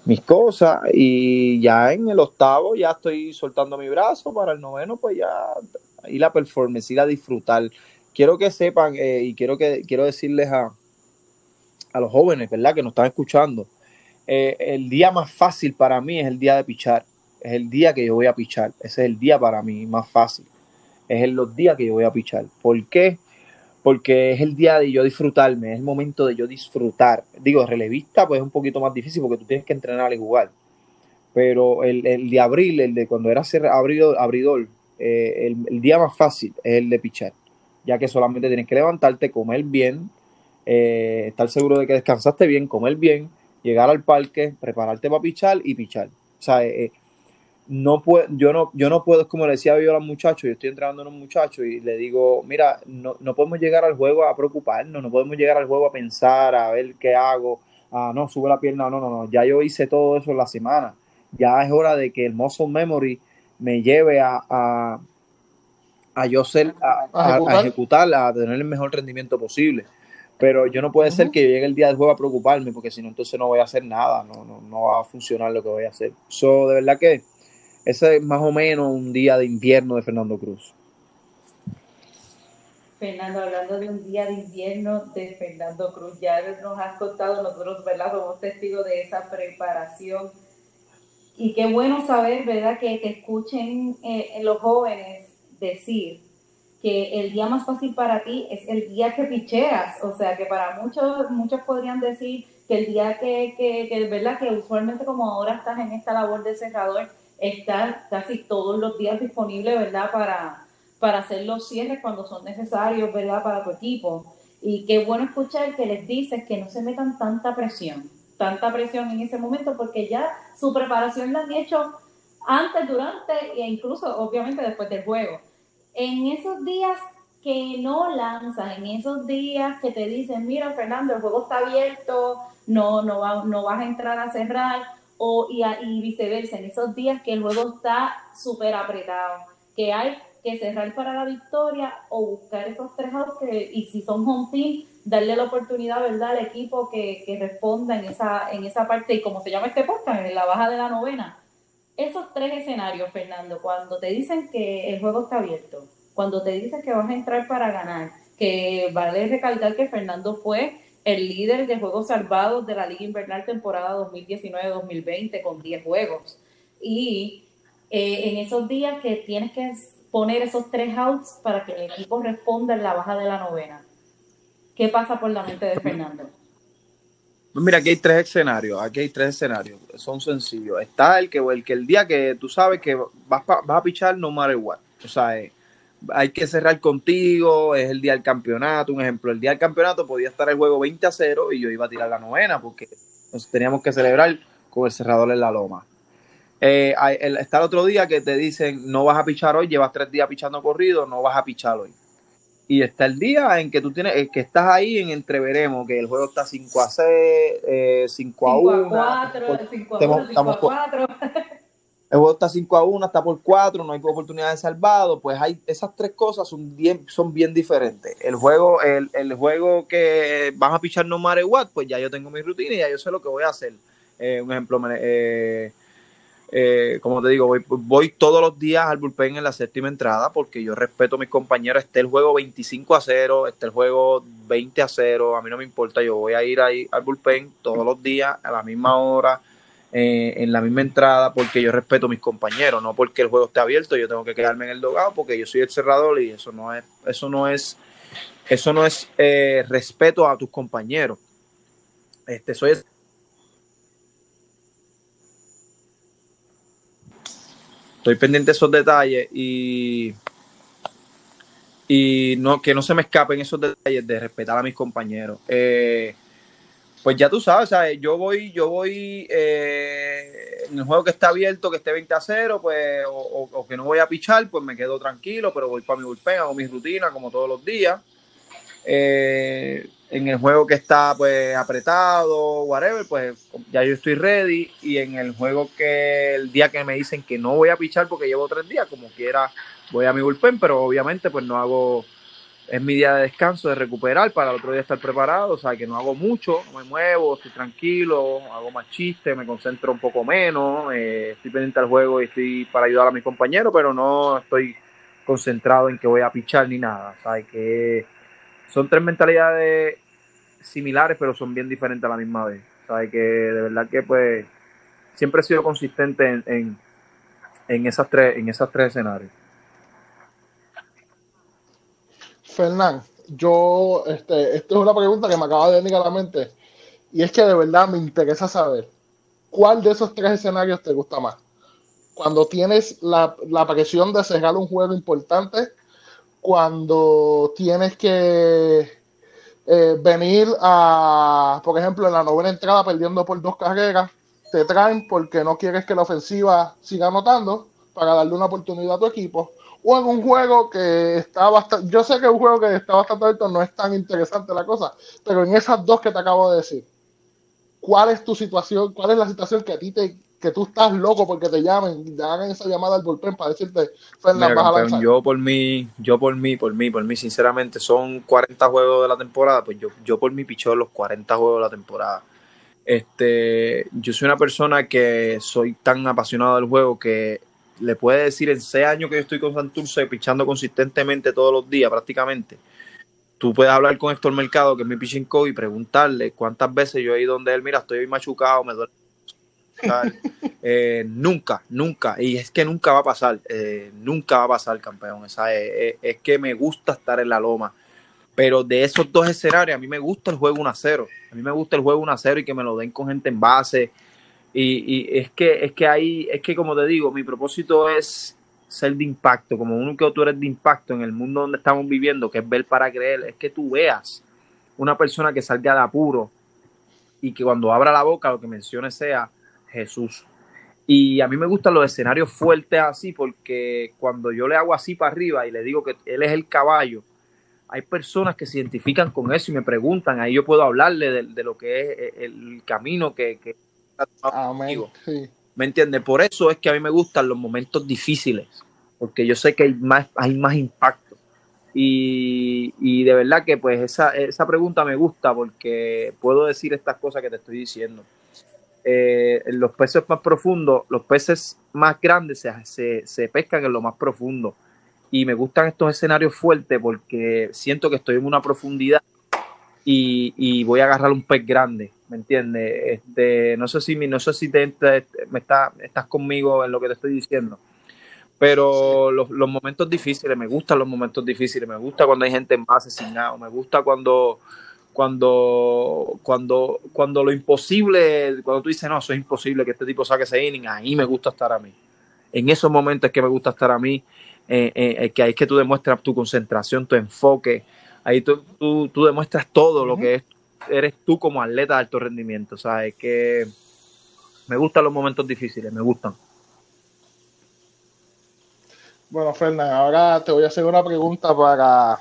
mis cosas. Y ya en el octavo ya estoy soltando mi brazo, para el noveno pues ya ir a performance, ir a disfrutar. Quiero que sepan eh, y quiero, que, quiero decirles a, a los jóvenes, ¿verdad? Que nos están escuchando. eh, el día más fácil para mí es el día de pichar es el día que yo voy a pichar. Ese es el día para mí más fácil. Es en los días que yo voy a pichar. ¿Por qué? Porque es el día de yo disfrutarme, es el momento de yo disfrutar. Digo, relevista, pues es un poquito más difícil porque tú tienes que entrenar y jugar. Pero el, el de abril, el de cuando era ser abridor, eh, el, el día más fácil es el de pichar. Ya que solamente tienes que levantarte, comer bien, eh, estar seguro de que descansaste bien, comer bien, llegar al parque, prepararte para pichar y pichar. O sea, eh, eh, no puedo, yo no, yo no puedo, es como le decía yo a los muchachos, yo estoy entrenando a unos muchachos y le digo, mira, no, no podemos llegar al juego a preocuparnos, no podemos llegar al juego a pensar, a ver qué hago, ah, no, sube la pierna, no, no, no, ya yo hice todo eso en la semana, ya es hora de que el muscle memory me lleve a, a, a yo ser, a,
A ejecutar.
a tener el mejor rendimiento posible. Pero yo no puede ser que yo llegue el día del juego a preocuparme, porque si no, entonces no voy a hacer nada, no, no, no va a funcionar lo que voy a hacer. So, de verdad que ese es más o menos un día de invierno de Fernando Cruz.
Fernando, hablando de un día de invierno de Fernando Cruz, ya nos has contado, nosotros, ¿verdad? Somos testigos de esa preparación. Y qué bueno saber, ¿verdad? Que, que escuchen eh, los jóvenes decir que el día más fácil para ti es el día que picheas. O sea, que para muchos, muchos podrían decir que el día que, que, que, ¿verdad? Que usualmente como ahora estás en esta labor de cerrador, estás casi todos los días disponible, ¿verdad? Para, para hacer los cierres cuando son necesarios, ¿verdad? Para tu equipo. Y qué bueno escuchar que les dices que no se metan tanta presión, tanta presión en ese momento, porque ya su preparación la han hecho antes, durante e incluso, obviamente, después del juego. En esos días que no lanzas, en esos días que te dicen, mira, Fernando, el juego está abierto, no, no, va, no vas a entrar a cerrar, o, y, y viceversa, en esos días que el juego está súper apretado, que hay que cerrar para la victoria o buscar esos tres outs que, y si son home team, darle la oportunidad, ¿verdad?, al equipo que, que responda en esa, en esa parte, y como se llama este podcast, en la baja de la novena. Esos tres escenarios, Fernando, cuando te dicen que el juego está abierto, cuando te dicen que vas a entrar para ganar, que vale recalcar que Fernando fue el líder de juegos salvados de la Liga Invernal temporada 2019-2020 con 10 juegos. Y eh, en esos días que tienes que poner esos tres outs para que el equipo responda en la baja de la novena. ¿Qué pasa por la mente de Fernando?
Pues Mira, aquí hay tres escenarios, aquí hay tres escenarios, son sencillos. Está el que, el que el día que tú sabes que vas, pa- vas a pichar no matter what. O sea, eh, hay que cerrar contigo, es el día del campeonato, un ejemplo, el día del campeonato podía estar el juego 20 a 0 y yo iba a tirar la novena porque nos teníamos que celebrar con el cerrador en la loma. Eh, el- está el otro día que te dicen no vas a pichar hoy, llevas tres días pichando corrido, no vas a pichar hoy. Y está el día en que tú tienes, eh, que estás ahí en entreveremos, que el juego está 5 a 6, eh, 5 a
5
1.
a 4, 5 a
Estamos-
1, 5
estamos
a
con-
4.
El juego está 5 a 1, está por 4, no hay oportunidad de salvado, pues hay esas tres cosas son bien, son bien diferentes. El juego, el, el juego que vas a pichar no matter what, pues ya yo tengo mi rutina y ya yo sé lo que voy a hacer. Eh, un ejemplo, eh, eh, como te digo, voy, voy todos los días al bullpen en la séptima entrada porque yo respeto a mis compañeros. Esté el juego 25 a 0, esté el juego 20 a 0, a mí no me importa. Yo voy a ir ahí al bullpen todos los días a la misma hora, eh, en la misma entrada, porque yo respeto a mis compañeros, no porque el juego esté abierto. Yo tengo que quedarme en el dogado porque yo soy el cerrador y eso no es, eso no es, eso no es eh, respeto a tus compañeros. Este, soy estoy pendiente de esos detalles y, y no, que no se me escapen esos detalles de respetar a mis compañeros. Eh, pues ya tú sabes, ¿sabes? yo voy, yo voy eh, en el juego que está abierto, que esté 20 a 0, pues, o, que no voy a pichar, pues me quedo tranquilo, pero voy para mi bullpen, hago mi rutina como todos los días. Eh, en el juego que está pues apretado, whatever, pues ya yo estoy ready. Y en el juego que el día que me dicen que no voy a pichar porque llevo tres días, como quiera, voy a mi bullpen, pero obviamente pues no hago, es mi día de descanso, de recuperar para el otro día estar preparado, o sea que no hago mucho, no me muevo, estoy tranquilo, hago más chistes, me concentro un poco menos, eh, estoy pendiente al juego y estoy para ayudar a mis compañeros, pero no estoy concentrado en que voy a pichar ni nada, o sea que son tres mentalidades similares, pero son bien diferentes a la misma vez. ¿Sabes? Que de verdad que pues siempre he sido consistente en, en, en esas tres, en esas tres escenarios.
Fernán, yo, este, esto es una pregunta que me acaba de venir a la mente, y es que de verdad me interesa saber cuál de esos tres escenarios te gusta más. Cuando tienes la, la presión de cerrar un juego importante, cuando tienes que eh, venir a, por ejemplo, en la novena entrada perdiendo por dos carreras, te traen porque no quieres que la ofensiva siga anotando para darle una oportunidad a tu equipo. O en un juego que está bastante, yo sé que un juego que está bastante alto no es tan interesante la cosa, pero en esas dos que te acabo de decir, ¿cuál es tu situación? ¿Cuál es la situación que a ti te, que tú estás loco porque te llamen y te hagan esa llamada al bullpen para decirte, Fernando, vas a lanzar.
Yo por mí, yo por mí, por mí, por mí, sinceramente, son 40 juegos de la temporada, pues yo, yo por mí picheo los 40 juegos de la temporada. Este, yo soy una persona que soy tan apasionado del juego que le puede decir en 6 años que yo estoy con Santurce pichando consistentemente todos los días prácticamente. Tú puedes hablar con Héctor Mercado, que es mi pitching coach, y preguntarle cuántas veces yo he ido donde él, mira, estoy machucado, me duele eh, nunca, nunca, y es que nunca va a pasar, eh, nunca va a pasar, campeón. Esa es, es, que me gusta estar en la loma. Pero de esos dos escenarios, a mí me gusta el juego 1 a 0. A mí me gusta el juego 1 a 0 y que me lo den con gente en base. Y, y, es que, es que ahí, es que como te digo, mi propósito es ser de impacto, como uno que tú eres de impacto en el mundo donde estamos viviendo, que es ver para creer, es que tú veas una persona que salga de apuro y que cuando abra la boca lo que mencione sea Jesús. Y a mí me gustan los escenarios fuertes así porque cuando yo le hago así para arriba y le digo que él es el caballo, hay personas que se identifican con eso y me preguntan, ahí yo puedo hablarle de, de lo que es el camino que, que
Amén. Sí.
¿Me entiendes? Por eso es que a mí me gustan los momentos difíciles, porque yo sé que hay más, hay más impacto. Y, y de verdad que pues esa, esa pregunta me gusta porque puedo decir estas cosas que te estoy diciendo eh, los peces más profundos, los peces más grandes se, se, se, pescan en lo más profundo. Y me gustan estos escenarios fuertes porque siento que estoy en una profundidad y, y voy a agarrar un pez grande, ¿me entiendes? Este, no sé si, no sé si te, te, me está, estás conmigo en lo que te estoy diciendo. Pero sí. los, los, momentos difíciles, me gustan los momentos difíciles, me gusta cuando hay gente en base sin nada, me gusta cuando cuando, cuando, cuando lo imposible, cuando tú dices, no, eso es imposible que este tipo saque ese inning, ahí me gusta estar a mí. En esos momentos es que me gusta estar a mí, eh, eh, que ahí es que tú demuestras tu concentración, tu enfoque, ahí tú, tú, tú demuestras todo uh -huh. lo que es, eres tú como atleta de alto rendimiento, ¿sabes? Que me gustan los momentos difíciles, me gustan.
Bueno, Fernán, ahora te voy a hacer una pregunta para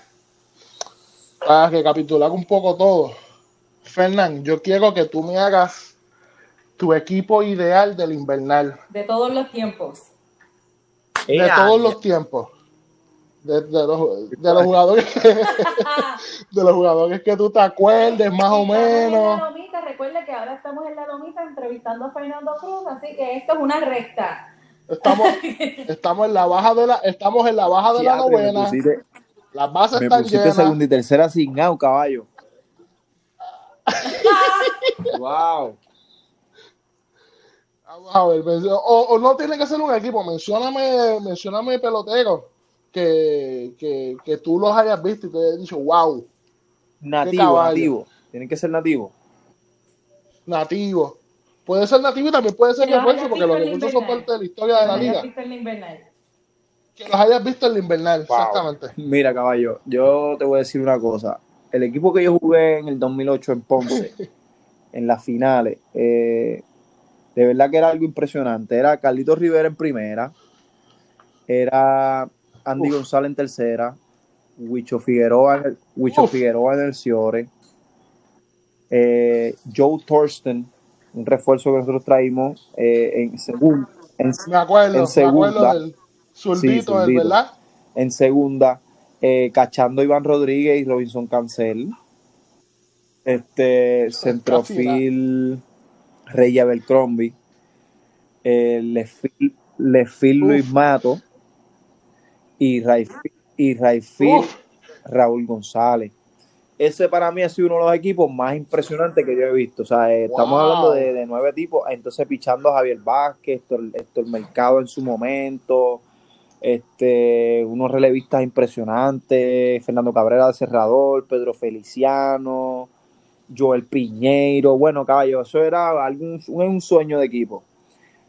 para recapitular un poco todo, Fernán, yo quiero que tú me hagas tu equipo ideal del invernal.
De todos los tiempos.
De todos los tiempos. De, de, los, de los jugadores que, de los jugadores que tú te acuerdes más o menos.
recuerde que ahora estamos en la lomita entrevistando a Fernando Cruz, así que esto es una recta.
Estamos, estamos en la baja de la, estamos en la baja de la novena.
pusiste,
Las bases
me
están llenas.
segunda y tercera sin out, caballo. wow.
Vamos a ver, o, o no tiene que ser un equipo, mencióname, mencióname peloteros que, que, que tú los hayas visto y te hayas dicho, wow,
Nativo, nativo. Tienen que ser nativos.
nativo. Puede ser nativo y también puede ser
Que los
refuerzo, porque los refuerzos son parte de la historia de la liga.
visto en la invernal.
Que los hayas visto en la invernal,
Wow.
exactamente.
Mira, caballo, yo te voy a decir una cosa. El equipo que yo jugué en el 2008 en Ponce, en las finales, eh, de verdad que era algo impresionante. Era Carlitos Rivera en primera, era Andy
Uf.
González en tercera, Huicho Figueroa Huicho. Figueroa en el Ciore, eh, Joe Thurston, un refuerzo que nosotros traímos eh, en
Me acuerdo,
En segunda. en segunda, eh, cachando Iván Rodríguez y Robinson Cancel. Este, centrofil Rey Abercrombie. Eh, lefil, lefil. Luis Mato. Y Raifil, y Raifil. Raúl González. Ese para mí ha sido uno de los equipos más impresionantes que yo he visto. O sea, eh, estamos hablando de, de nueve tipos. Entonces, pichando a Javier Vázquez, Héctor Mercado en su momento, este, unos relevistas impresionantes, Fernando Cabrera de Cerrador, Pedro Feliciano, Joel Piñeiro. Bueno, caballo, eso era algún, un, un sueño de equipo.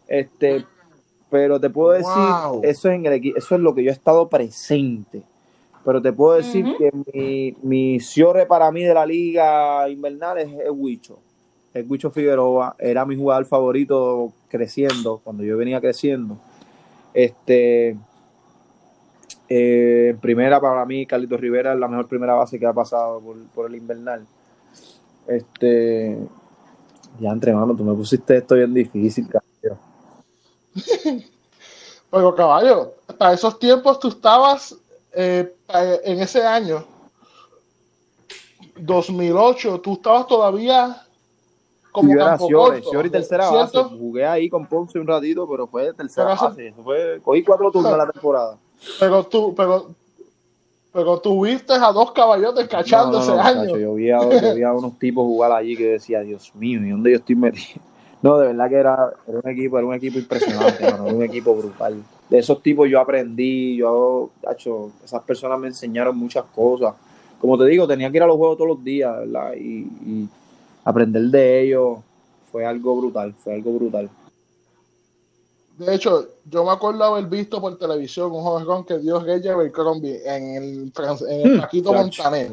Este, pero te puedo decir,
Wow.
eso es, en el, eso es lo que yo he estado presente. Pero te puedo decir que mi, mi cierre para mí de la liga invernal es el Huicho. El Huicho Figueroa era mi jugador favorito creciendo, cuando yo venía creciendo. Este, eh, primera para mí, Carlitos Rivera es la mejor primera base que ha pasado por, por el invernal. Este, ya entre mano, tú me pusiste esto bien difícil, cabrón.
Pero caballo, para esos tiempos tú estabas eh, en ese año, 2008, tú estabas todavía como
yo era
campo
Ciore,
corto,
Ciore y tercera base.
¿cierto?
Jugué ahí con Ponce un ratito, pero fue de tercera
Pero
base. Eso fue, cogí cuatro turnos en la temporada.
Pero tú, pero, pero tuviste a dos caballotes cachando
No, no,
ese año.
yo, vi a, yo vi a unos tipos jugar allí que decía, Dios mío, ¿y dónde yo estoy metido? No, de verdad que era, era un equipo, era un equipo impresionante, mano, era un equipo brutal. De esos tipos yo aprendí, yo, tacho, esas personas me enseñaron muchas cosas. Como te digo, tenía que ir a los juegos todos los días, ¿verdad? Y, y aprender de ellos fue algo brutal, fue algo brutal.
De hecho, yo me acuerdo haber visto por televisión un joven que dio Rey Abercrombie en el, en el
Hmm,
Paquito. Montaner.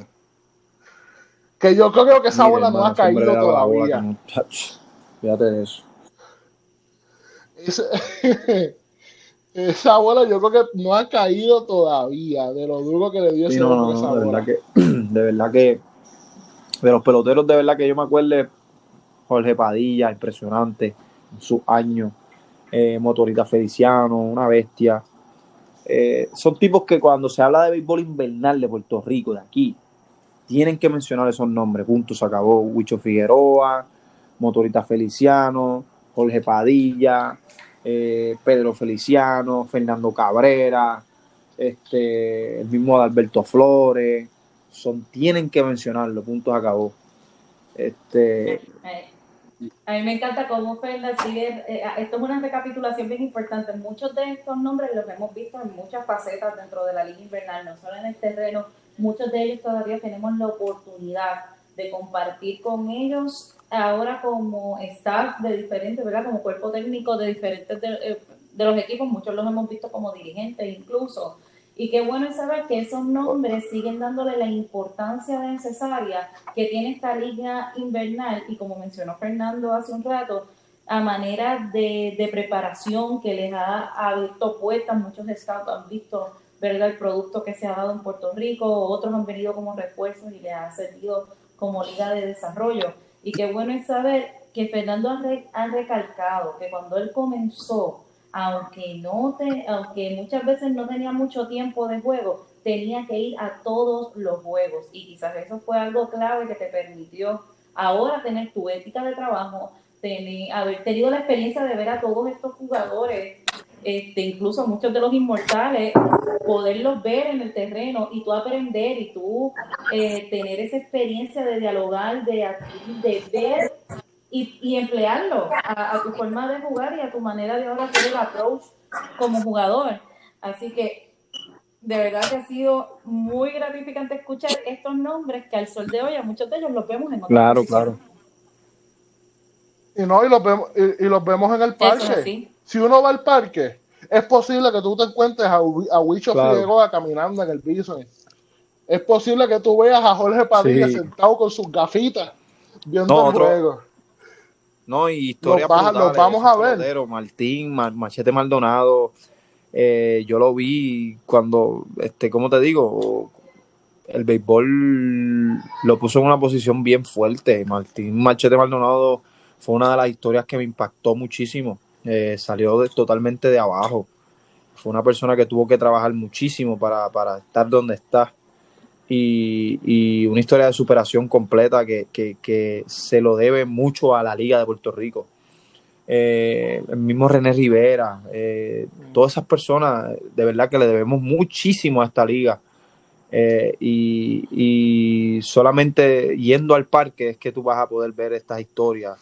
Que yo creo que esa bola no ha caído todavía.
Fíjate de eso.
Ese- esa bola yo creo que no ha caído todavía de lo duro que le dio
Sí,
ese
no,
esa
de
bola.
verdad que, de verdad que, de los peloteros, de verdad que yo me acuerdo, Jorge Padilla, impresionante, en sus años, eh, Motorita Feliciano, una bestia. Eh, son tipos que cuando se habla de béisbol invernal de Puerto Rico, de aquí, tienen que mencionar esos nombres, punto, se acabó, Huicho Figueroa, Motorita Feliciano, Jorge Padilla, eh, Pedro Feliciano, Fernando Cabrera, este, el mismo Alberto Flores, son, tienen que mencionarlo, punto, se acabó. Este,
A mí me encanta cómo Fernan sigue. eh, esto es una recapitulación bien importante. Muchos de estos nombres los hemos visto en muchas facetas dentro de la Liga Invernal, no solo en el terreno. Muchos de ellos todavía tenemos la oportunidad de compartir con ellos ahora como staff de diferentes, ¿verdad? Como cuerpo técnico de diferentes de, eh, de los equipos. Muchos los hemos visto como dirigentes incluso. Y qué bueno saber que esos nombres siguen dándole la importancia necesaria que tiene esta liga invernal y como mencionó Fernando hace un rato, a manera de, de preparación que les ha abierto puertas, muchos scouts han visto ¿verdad? el producto que se ha dado en Puerto Rico, otros han venido como refuerzos y les ha servido como liga de desarrollo. Y qué bueno es saber que Fernando ha, re- ha recalcado que cuando él comenzó, aunque no te, aunque muchas veces no tenía mucho tiempo de juego, tenía que ir a todos los juegos. Y quizás eso fue algo clave que te permitió ahora tener tu ética de trabajo, tener, haber tenido la experiencia de ver a todos estos jugadores, este, incluso muchos de los inmortales, poderlos ver en el terreno y tú aprender y tú eh, tener esa experiencia de dialogar, de, de ver y, y emplearlo a, a, tu forma de jugar y a tu manera de ahora hacer el approach como jugador. Así que de verdad que ha sido muy gratificante escuchar estos nombres que al sol de hoy a muchos de ellos los vemos en otras
Claro, claro.
Y no, y los vemos, y, y los vemos en el
Eso es
parque.
así.
Si uno va al parque, es posible que tú te encuentres a, a Huicho
Claro.
Figueroa caminando en el piso. Es posible que tú veas a Jorge Padilla
Sí.
sentado con sus gafitas viendo
No,
el
otro-
juego.
No, y historias
Los
brutales,
los vamos a ver.
Martín, Ma- Machete Maldonado, eh, yo lo vi cuando, este, ¿cómo te digo? El béisbol lo puso en una posición bien fuerte. Martín Machete Maldonado fue una de las historias que me impactó muchísimo. Eh, salió totalmente de abajo. Fue una persona que tuvo que trabajar muchísimo para, para estar donde está. Y, y una historia de superación completa que, que- se lo debe mucho a la Liga de Puerto Rico. Eh, el mismo René Rivera, eh, todas esas personas, de verdad que le debemos muchísimo a esta liga. Y, y solamente yendo al parque es que tú vas a poder ver estas historias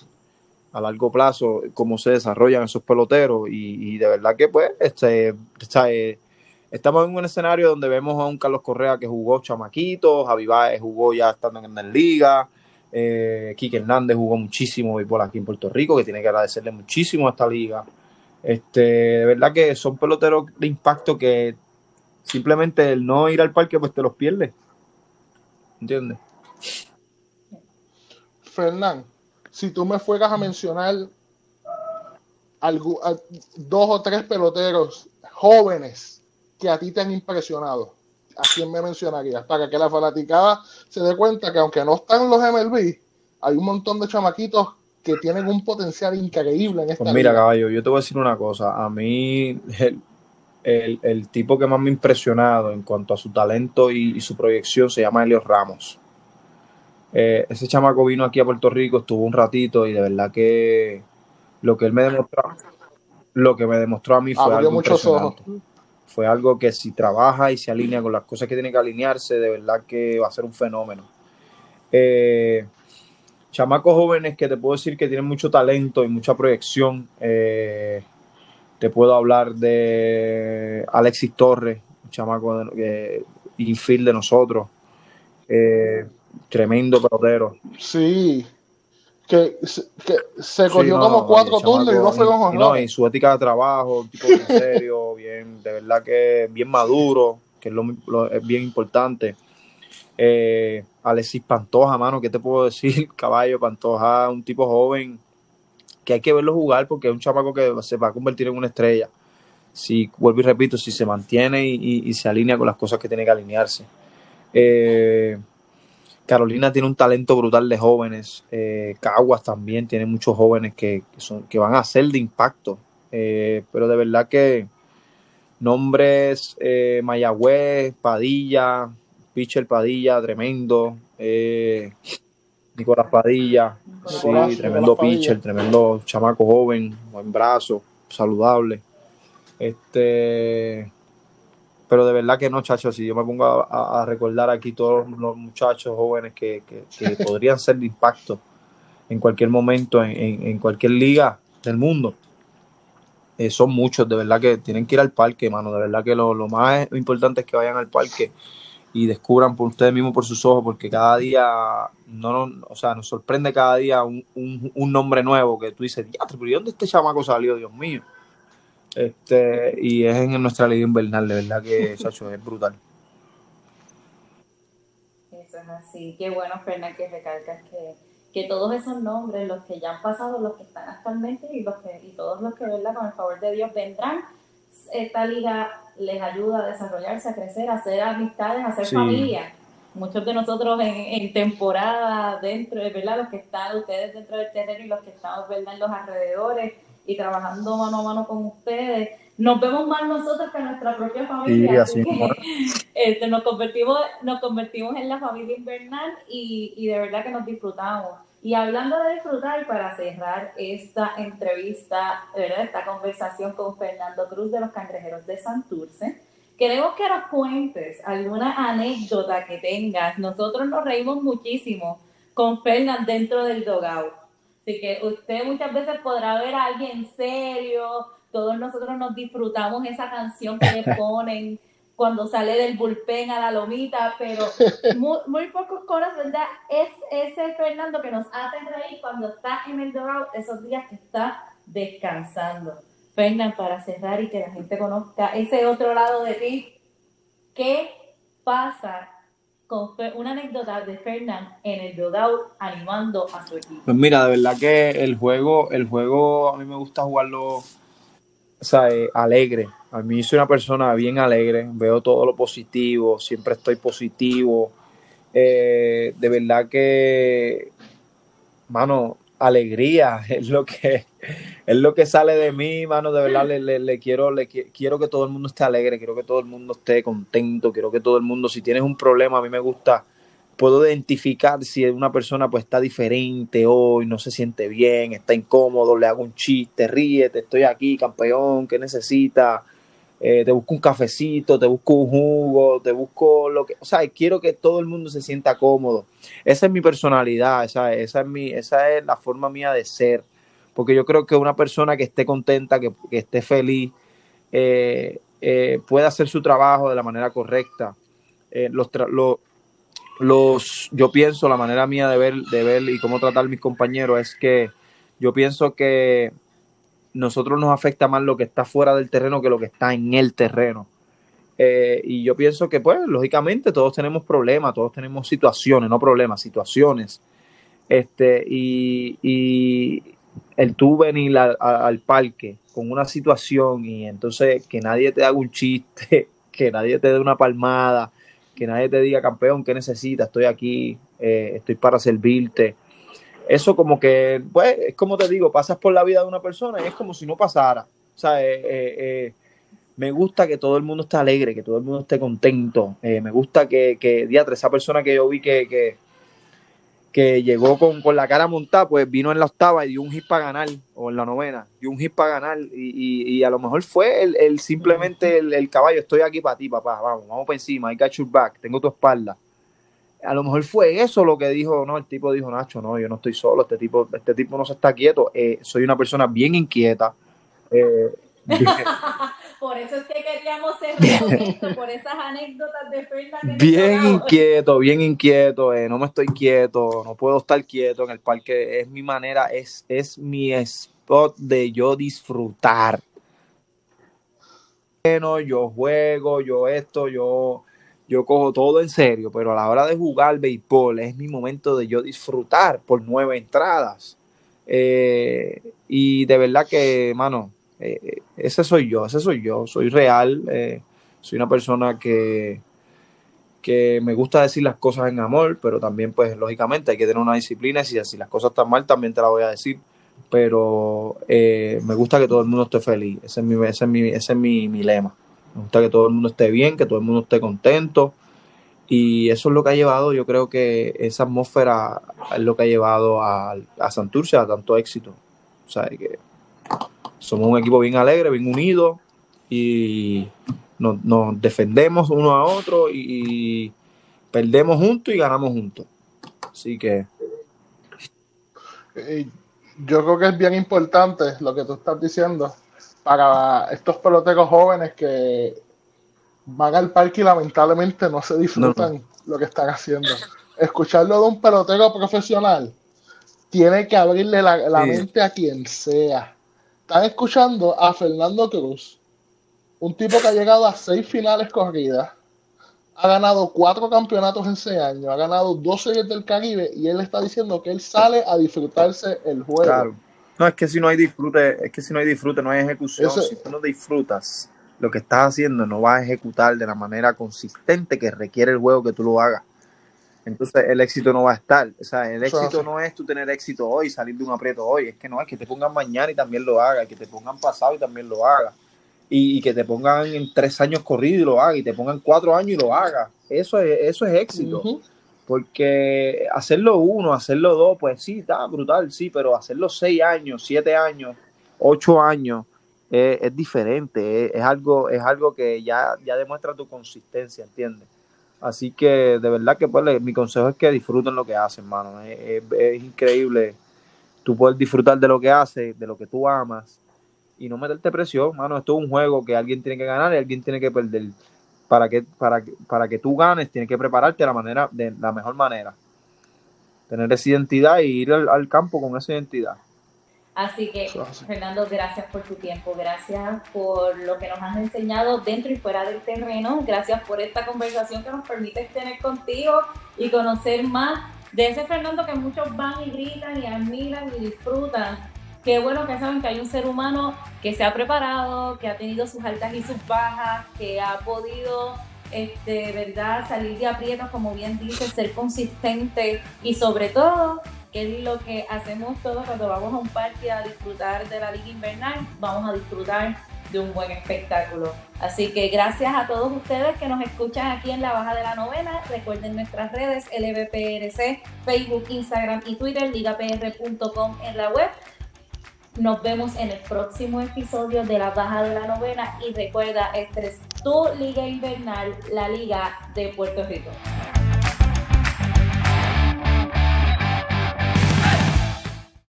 a largo plazo, cómo se desarrollan esos peloteros. Y, de verdad que, pues, este, este, estamos en un escenario donde vemos a un Carlos Correa que jugó chamaquito, Javi Baez jugó ya estando en la liga, eh, Quique Hernández jugó muchísimo béisbol aquí en Puerto Rico, que tiene que agradecerle muchísimo a esta liga. Este, de verdad que son peloteros de impacto que simplemente el no ir al parque pues te los pierdes. ¿Entiendes?
Fernán, si tú me fueras a mencionar algu- a- dos o tres peloteros jóvenes que a ti te han impresionado, ¿a quién me mencionarías? Para que la fanaticada se dé cuenta que aunque no están los MLB, hay un montón de chamaquitos que tienen un potencial increíble en esta
Pues mira,
liga.
caballo, yo te voy a decir una cosa. A mí, el, el- el tipo que más me ha impresionado en cuanto a su talento y, y su proyección se llama Helios Ramos. Eh, ese chamaco vino aquí a Puerto Rico, estuvo un ratito y de verdad que lo que él me demostró, lo que me demostró a mí fue
Abrió
algo impresionante. Fue algo que si trabaja y se alinea con las cosas que tiene que alinearse, de verdad que va a ser un fenómeno. Eh, chamacos jóvenes que te puedo decir que tienen mucho talento y mucha proyección. Eh, te puedo hablar de Alexis Torres, un chamaco de, eh, infield de nosotros. Eh, tremendo pelotero.
Sí, que, se- que se
Sí,
cogió
no,
como cuatro turnos y no fue con
y no, y su ética de trabajo, un tipo bien serio, bien, de verdad que bien maduro, que es, lo, lo- es bien importante. Eh, Alexis Pantoja, mano, ¿qué te puedo decir? Caballo, Pantoja, un tipo joven que hay que verlo jugar porque es un chamaco que se va a convertir en una estrella. Si, vuelvo y repito, si se mantiene y, y- y se alinea con las cosas que tiene que alinearse. Eh, Carolina tiene un talento brutal de jóvenes. Eh, Caguas también tiene muchos jóvenes que, que son, que van a ser de impacto. Eh, pero de verdad que nombres eh, Mayagüez, Padilla, Pitcher Padilla, tremendo. Eh, Nicolás Padilla, sí,
Nicolás,
tremendo
Nicolás Padilla.
pitcher, tremendo chamaco joven, buen brazo, saludable. Este, pero de verdad que no, chacho, si yo me pongo a, recordar aquí todos los muchachos jóvenes que, que- que podrían ser de impacto en cualquier momento, en, en- en cualquier liga del mundo, eh, son muchos, de verdad que tienen que ir al parque, mano, de verdad que lo, lo más importante es que vayan al parque y descubran por ustedes mismos por sus ojos, porque cada día, no, nos- o sea, nos sorprende cada día un, un- un nombre nuevo que tú dices, diatre, pero ¿y dónde este chamaco salió, Dios mío? Este, y es en nuestra liga invernal, de verdad que, chacho, es brutal.
Eso es así. Qué bueno, Fernan, que recalcas que, que todos esos nombres, los que ya han pasado, los que están actualmente y, los que, y todos los que, ¿verdad? con el favor de Dios, vendrán, esta liga les ayuda a desarrollarse, a crecer, a hacer amistades, a hacer
Sí.
familia. Muchos de nosotros en, en temporada dentro, ¿verdad? Los que están ustedes dentro del terreno y los que estamos, ¿verdad? En los alrededores y trabajando mano a mano con ustedes. Nos vemos más nosotros que nuestra propia familia.
Sí,
así que, este, nos convertimos nos convertimos en la familia invernal y, y de verdad que nos disfrutamos. Y hablando de disfrutar, para cerrar esta entrevista, ¿verdad? esta conversación con Fernando Cruz de los Cangrejeros de Santurce, queremos que nos cuentes alguna anécdota que tengas. Nosotros nos reímos muchísimo con Fernando dentro del dogout. Así que usted muchas veces podrá ver a alguien serio, todos nosotros nos disfrutamos esa canción que le ponen cuando sale del bullpen a la lomita, pero muy, pocos coros, ¿verdad? Es ese Fernando que nos hace reír cuando está en el Dorado, esos días que está descansando. Fernando, para cerrar y que la gente conozca ese otro lado de ti, ¿qué pasa con una anécdota de Fernando en el Dogout animando a su equipo?
Pues mira, de verdad que el juego, el juego a mí me gusta jugarlo o sea, eh, alegre. A mí soy una persona bien alegre, veo todo lo positivo, siempre estoy positivo. Eh, de verdad que, mano, alegría es lo que es lo que sale de mí, mano, de verdad le, le, quiero le quiero que todo el mundo esté alegre, quiero que todo el mundo esté contento, quiero que todo el mundo si tienes un problema, a mí me gusta puedo identificar si una persona pues está diferente hoy, no se siente bien, está incómodo, le hago un chiste, ríete, estoy aquí, campeón, ¿qué necesita? Eh, te busco un cafecito, te busco un jugo, te busco lo que, o sea, quiero que todo el mundo se sienta cómodo. Esa es mi personalidad, esa, es, mi, esa es la forma mía de ser, porque yo creo que una persona que esté contenta, que, esté feliz, eh, eh, puede hacer su trabajo de la manera correcta. los los, yo pienso, la manera mía de ver, de ver y cómo tratar a mis compañeros es que yo pienso que nosotros nos afecta más lo que está fuera del terreno que lo que está en el terreno. Eh, y yo pienso que, pues, lógicamente todos tenemos problemas, todos tenemos situaciones, no problemas, situaciones. Este, y, y el tú venir al parque con una situación y entonces que nadie te haga un chiste, que nadie te dé una palmada, que nadie te diga, campeón, ¿qué necesitas? Estoy aquí, eh, estoy para servirte. Eso como que, pues, es como te digo, pasas por la vida de una persona y es como si no pasara. O sea, eh, eh, me gusta que todo el mundo esté alegre, que todo el mundo esté contento. me gusta que, que diatre, esa persona que yo vi que, que, llegó con, la cara montada, pues vino en la octava y dio un hit para ganar, o en la novena, dio un hit para ganar, y, a lo mejor fue el, simplemente el, caballo, estoy aquí para ti, papá, vamos, vamos para encima, I got your back, tengo tu espalda. A lo mejor fue eso lo que dijo, no, el tipo dijo, Nacho, no, yo no estoy solo, este tipo, este tipo no se está quieto, eh, soy una persona bien inquieta. Eh,
Por eso es que queríamos cerrar esto, por esas anécdotas de Fernanda.
Bien inquieto, bien inquieto, eh, no me estoy quieto, no puedo estar quieto en el parque, es mi manera, es, es mi spot de yo disfrutar. Bueno, yo juego, yo esto, yo, yo cojo todo en serio, pero a la hora de jugar béisbol es mi momento de yo disfrutar por nueve entradas. Eh, y de verdad que, mano, eh, ese soy yo, ese soy yo, soy real, eh, soy una persona que, que me gusta decir las cosas en amor, pero también pues lógicamente hay que tener una disciplina y si, las cosas están mal también te las voy a decir, pero eh, me gusta que todo el mundo esté feliz, ese es, mi, ese es, mi, ese es mi, lema, me gusta que todo el mundo esté bien, que todo el mundo esté contento. Y eso es lo que ha llevado, yo creo que esa atmósfera es lo que ha llevado a, a Santurce a tanto éxito, o sea, que somos un equipo bien alegre, bien unido y nos, defendemos uno a otro y, perdemos juntos y ganamos juntos. Así que...
Yo creo que es bien importante lo que tú estás diciendo para estos peloteros jóvenes que van al parque y lamentablemente no se disfrutan lo que están haciendo. Escucharlo de un pelotero profesional tiene que abrirle la, mente a quien sea están escuchando a Fernando Cruz, un tipo que ha llegado a seis finales corridas, ha ganado cuatro campeonatos en ese año, ha ganado dos series del Caribe y él está diciendo que él sale a disfrutarse el juego. Claro.
No, es que si no hay disfrute, es que si no hay disfrute, no hay ejecución. si tú no disfrutas lo que estás haciendo, no vas a ejecutar de la manera consistente que requiere el juego que tú lo hagas entonces el éxito no va a estar. O sea, el éxito no es tú tener éxito hoy, salir de un aprieto hoy, es que no, es que te pongan mañana y también lo haga, que te pongan pasado y también lo haga, y, que te pongan en tres años corrido y lo haga, y te pongan cuatro años y lo haga. Eso es, eso es éxito. Porque hacerlo uno, hacerlo dos, pues sí, está brutal, sí, pero hacerlo seis años, siete años, ocho años, es, es diferente, es, es, algo, es algo que ya, ya demuestra tu consistencia, ¿entiendes? Así que de verdad que pues, mi consejo es que disfruten lo que hacen, hermano. Es, es, increíble tú poder disfrutar de lo que haces, de lo que tú amas y no meterte presión, hermano. Esto es un juego que alguien tiene que ganar y alguien tiene que perder. Para que, para, para que tú ganes, tienes que prepararte de la, manera, de la mejor manera. Tener esa identidad y ir al, al campo con esa identidad.
Así que, Fernando, gracias por tu tiempo, gracias por lo que nos has enseñado dentro y fuera del terreno, gracias por esta conversación que nos permite tener contigo y conocer más de ese Fernando que muchos van y gritan y admiran y disfrutan. Qué bueno que saben que hay un ser humano que se ha preparado, que ha tenido sus altas y sus bajas, que ha podido este, verdad, salir de aprietos, como bien dice, ser consistente y sobre todo es lo que hacemos todos cuando vamos a un parque a disfrutar de la liga invernal, vamos a disfrutar de un buen espectáculo. Así que gracias a todos ustedes que nos escuchan aquí en la Baja de la Novena. Recuerden nuestras redes LBPRC, Facebook, Instagram y Twitter, ligapr.com en la web. Nos vemos en el próximo episodio de la Baja de la Novena y recuerda, esta es tu liga invernal, la Liga de Puerto Rico.